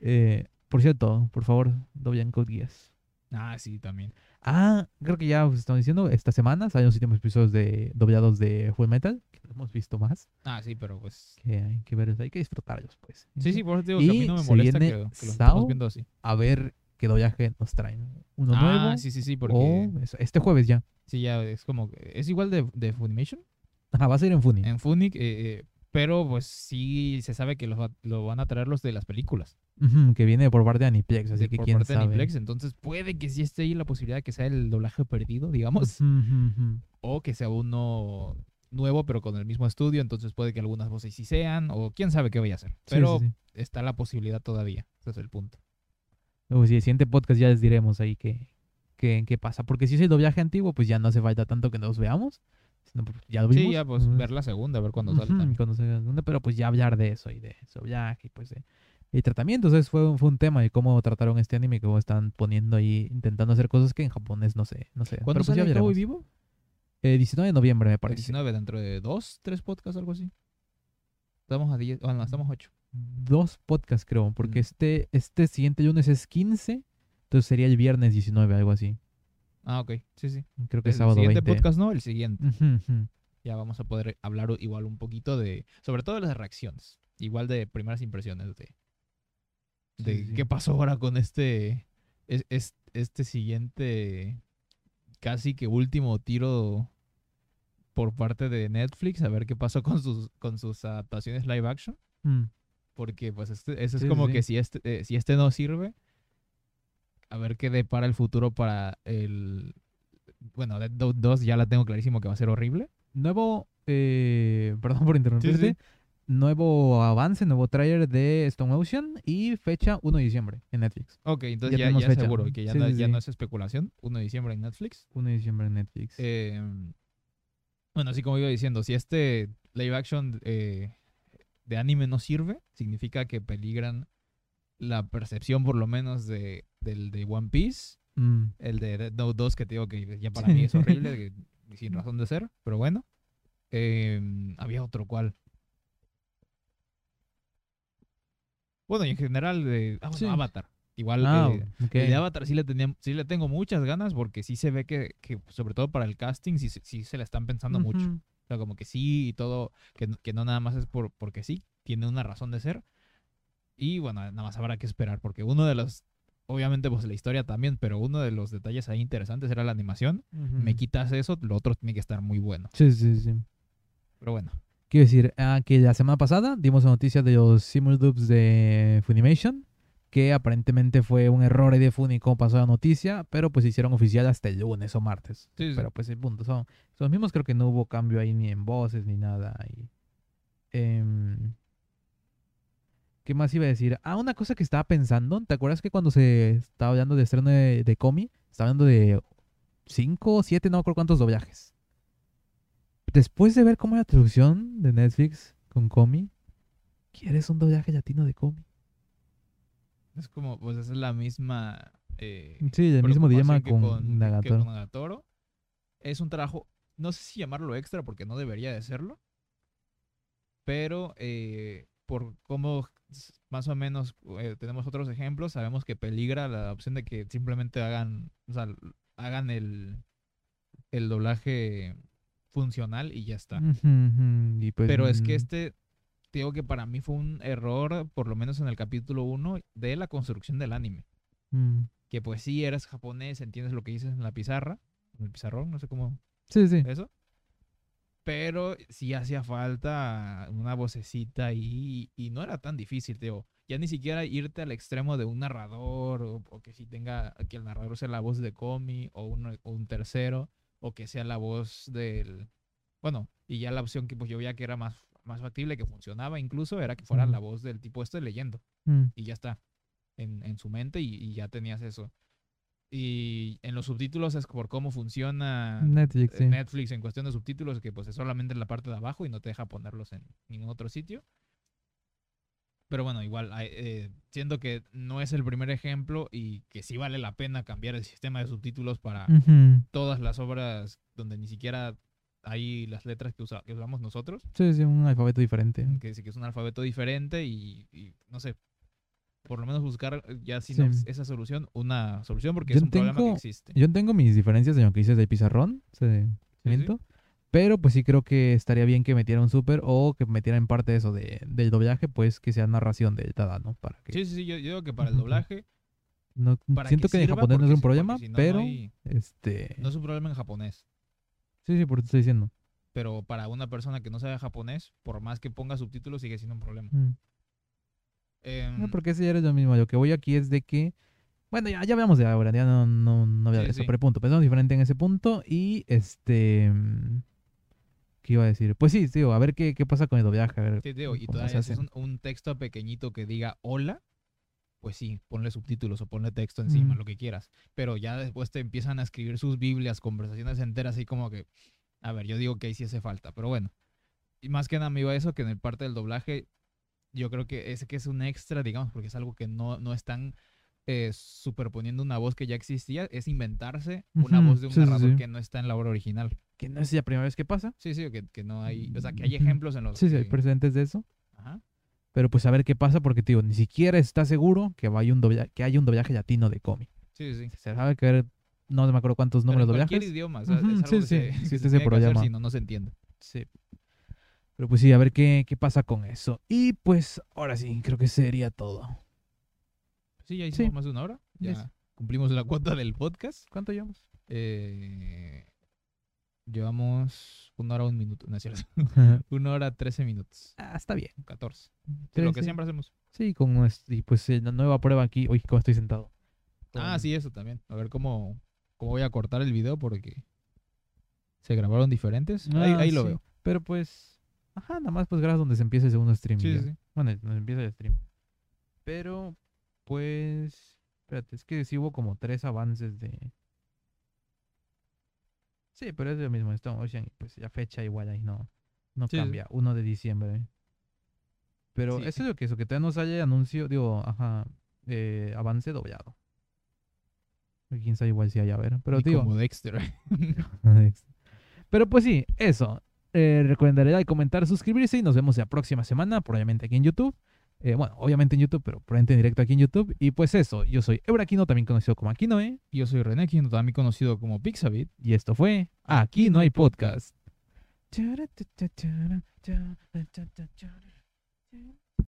eh, por cierto, por favor, doblen Code Geass. Ah, sí, también. Ah, creo que ya os estamos diciendo, esta semana salen los últimos episodios de doblados de Full Metal, que hemos visto más, Ah, sí, pero pues... que hay que ver, hay que disfrutarlos, pues. Sí, sí, por eso digo que a mí Y no me molesta que, que lo Sao. estemos viendo así. A ver qué doblaje nos traen. Uno ah, nuevo. sí, sí, sí, porque... O es- este jueves ya. Sí, ya es como... que- Es igual de, de Funimation. Ajá, va a ser en Funny. En Funic, eh, eh, pero pues sí se sabe que los va- lo van a traer los de las películas. Que viene por parte de Aniplex, así de- que por quién parte de sabe. Aniplex, entonces puede que sí esté ahí la posibilidad de que sea el doblaje perdido, digamos, o que sea uno nuevo pero con el mismo estudio, entonces puede que algunas voces sí sean, o quién sabe qué vaya a hacer. Sí, Pero sí, sí. está la posibilidad todavía, ese es el punto. Luego, si el siguiente podcast ya les diremos ahí qué, qué, qué pasa. Porque si es el doblaje antiguo, pues ya no hace falta tanto que nos veamos. sino ya lo vimos. Sí, ya pues Ujú. ver la segunda, ver cuándo sale Ujú, también. cuando salga la segunda, pero pues ya hablar de eso y de ese doblaje y pues de tratamiento. Entonces fue, un- fue un tema de cómo trataron este anime, cómo están poniendo ahí, intentando hacer cosas que en japonés no sé, no sé. ¿Cuándo pues ya sale Cowboy. Vivo? Eh, 19 de noviembre me parece. 19, dentro de dos, tres podcasts, algo así. Estamos a 10, bueno, estamos a 8. Dos podcasts creo, porque Mm. este, este siguiente lunes es 15, entonces sería el viernes 19, algo así. Ah, ok, sí, sí. Creo que El es sábado siguiente 20. podcast no, el siguiente. Ya vamos a poder hablar igual un poquito de, sobre todo de las reacciones, igual de primeras impresiones de, de Sí, sí. qué pasó ahora con este, es, es- este siguiente, casi que último tiro por parte de Netflix, a ver qué pasó con sus, con sus adaptaciones live action, Mm. Porque pues este, eso es Sí, como sí. que si este, eh, si este no sirve, a ver qué depara el futuro para el, bueno, Dead Note 2 ya la tengo clarísimo que va a ser horrible. Nuevo, eh, perdón por interrumpirte. Nuevo avance, nuevo trailer de Stone Ocean y fecha 1 de diciembre en Netflix. Ok, entonces Ya ya, tenemos ya fecha. seguro que ya, no es especulación. 1 de diciembre en Netflix. 1 de diciembre en Netflix. Eh, bueno, así como iba diciendo, si este live action eh, de anime no sirve, significa que peligran la percepción por lo menos de, del de One Piece. Mm. El de Dead Note 2 que te digo que ya para mí es horrible, que- sin razón de ser, pero bueno. Eh, había otro cual. Bueno, y en general de ah, bueno, Sí. Avatar. Igual Ah, eh, de Avatar sí le, tenía, sí le tengo muchas ganas porque sí se ve que, que sobre todo para el casting, sí, sí se la están pensando mucho. O sea, como que sí y todo, que, no- que no nada más es por porque sí, tiene una razón de ser. Y bueno, nada más habrá que esperar, porque uno de los, obviamente pues la historia también, pero uno de los detalles ahí interesantes era la animación. Me Ujú. quitas eso, lo otro tiene que estar muy bueno. Sí, sí, sí. Pero bueno, Quiero decir, ah, que la semana pasada dimos la noticia de los Simuldubs de Funimation, que aparentemente fue un error ahí de Funi como pasó la noticia, pero pues se hicieron oficial hasta el lunes o martes. Sí, sí. Pero pues el punto, son, son los mismos, creo que no hubo cambio ahí ni en voces ni nada. Y, em, ¿Qué más iba a decir? Ah, una cosa que estaba pensando, ¿te acuerdas que cuando se estaba hablando de estreno de, de Komi, estaba hablando de 5 o 7, no me acuerdo cuántos doblajes? Después de ver cómo era la traducción de Netflix con Komi, ¿quieres un doblaje latino de Komi? Es como, pues es la misma... eh, Sí, el mismo dilema con Nagatoro. con Nagatoro. Es un trabajo, no sé si llamarlo extra porque no debería de serlo, pero eh, por cómo más o menos eh, tenemos otros ejemplos, sabemos que peligra la opción de que simplemente hagan, o sea, hagan el, el doblaje funcional y ya está. Y pues, Pero es que este, te digo que para mí fue un error, por lo menos en el capítulo 1, de la construcción del anime mm, que pues sí eres japonés, entiendes lo que dices en la pizarra, en el pizarrón, no sé cómo Sí, sí. eso. Pero sí hacía falta una vocecita ahí y no era tan difícil, digo. Ya ni siquiera irte al extremo de un narrador o, o que si tenga, que el narrador sea la voz de Komi o un, o un tercero o que sea la voz del... Bueno, y ya la opción que pues yo veía que era más, más factible, que funcionaba incluso, era que fuera Ujú. la voz del tipo este leyendo Mm, y ya está en, en su mente y, y ya tenías eso. Y en los subtítulos es por cómo funciona Netflix, sí. Netflix en cuestión de subtítulos, que pues es solamente en la parte de abajo y no te deja ponerlos en ningún otro sitio. Pero bueno, igual, eh, siento que no es el primer ejemplo y que sí vale la pena cambiar el sistema de subtítulos para Ujú. todas las obras donde ni siquiera hay las letras que, usa- que usamos nosotros, Sí, sí, un alfabeto diferente. que sí que es un alfabeto diferente y, y no sé, por lo menos buscar eh, ya si Sí. esa solución, una solución porque Yo es un problema que existe. Yo tengo mis diferencias de lo que dices del pizarrón, ese elemento, pero pues sí creo que estaría bien que metieran un super o que metieran en parte eso de, del doblaje, pues que sea narración del Tada, ¿no? Para que Sí, sí, sí, yo, yo digo que para el doblaje, no, siento que, que en japonés no es un problema, si no, no pero hay- este no es un problema en japonés. Sí, sí, por eso estoy diciendo. Pero para una persona que no sabe japonés, por más que ponga subtítulos, sigue siendo un problema. Mm. Em, No, porque ese ya es lo mismo. Lo que voy aquí es de que. Bueno, ya, ya veamos de ahora. Ya no, no, no voy a Sí, eso. sí. Pero punto. Pensamos diferente en ese punto. Y este. mm, ¿Qué iba a decir? Pues sí, tío, a ver qué, qué pasa con el doblaje. A ver sí, digo, y todavía es un, un texto pequeñito que diga hola, pues sí, ponle subtítulos o ponle texto encima, Mm. lo que quieras. Pero ya después te empiezan a escribir sus Biblias, conversaciones enteras, así como que, a ver, yo digo que ahí sí hace falta, pero bueno. Y más que nada me iba a eso, que en el parte del doblaje, yo creo que es que es un extra, digamos, porque es algo que no, no están eh, superponiendo una voz que ya existía, es inventarse una voz de un sí, narrador sí. que no está en la obra original. Que no es la primera vez que pasa. Sí, sí, que, que no hay, o sea, que hay ejemplos en los Sí, sí, hay precedentes de eso. Ajá. Pero pues a ver qué pasa, porque, tío, ni siquiera está seguro que, vaya un doblaje, que haya un doblaje latino de cómic. Sí, sí. Se sabe que no me acuerdo cuántos números de cualquier doblajes. idioma, o sea, Ujú, es algo sí, que sí, se, que existe se tiene que si no, no se entiende. Sí. Pero pues sí, a ver qué, qué pasa con eso. Y pues ahora sí, creo que sería todo. Sí, ya hicimos Sí. más de una hora. Ya Yes. cumplimos la cuota del podcast. ¿Cuánto llevamos? Eh, llevamos una hora, un minuto. No es cierto. una hora, trece minutos. ah, está bien. 14. Sí, Sí, lo que siempre hacemos. Sí, con nuestro, y pues eh, la nueva prueba aquí. Uy, cómo estoy sentado. Ah, sí, eso también. A ver cómo, cómo voy a cortar el video porque se grabaron diferentes. ahí Ah, ahí lo sí. veo. Pero pues, ajá, nada más pues gracias donde se empieza el segundo stream. Sí, sí. Bueno, donde empieza el stream. Pero, pues, espérate, es que sí hubo como tres avances de... Sí, pero es lo mismo, Stone Ocean, y pues la fecha igual ahí no, no Sí, cambia, 1 de diciembre. Pero Sí. eso es lo que eso, que todavía no sale anuncio, digo, ajá, eh, avance doblado. Quién sabe igual si hay a ver, pero Ni digo... como Dexter. Pero pues sí, eso. Eh, like, comentar, suscribirse y nos vemos la próxima semana, probablemente aquí en YouTube. Eh, bueno, obviamente en YouTube, pero probablemente en directo aquí en YouTube. Y pues eso, yo soy Ebraquino, también conocido como Aquinoe. Yo soy René Quino, también conocido como Pixabit. Y esto fue Aquí no hay podcast.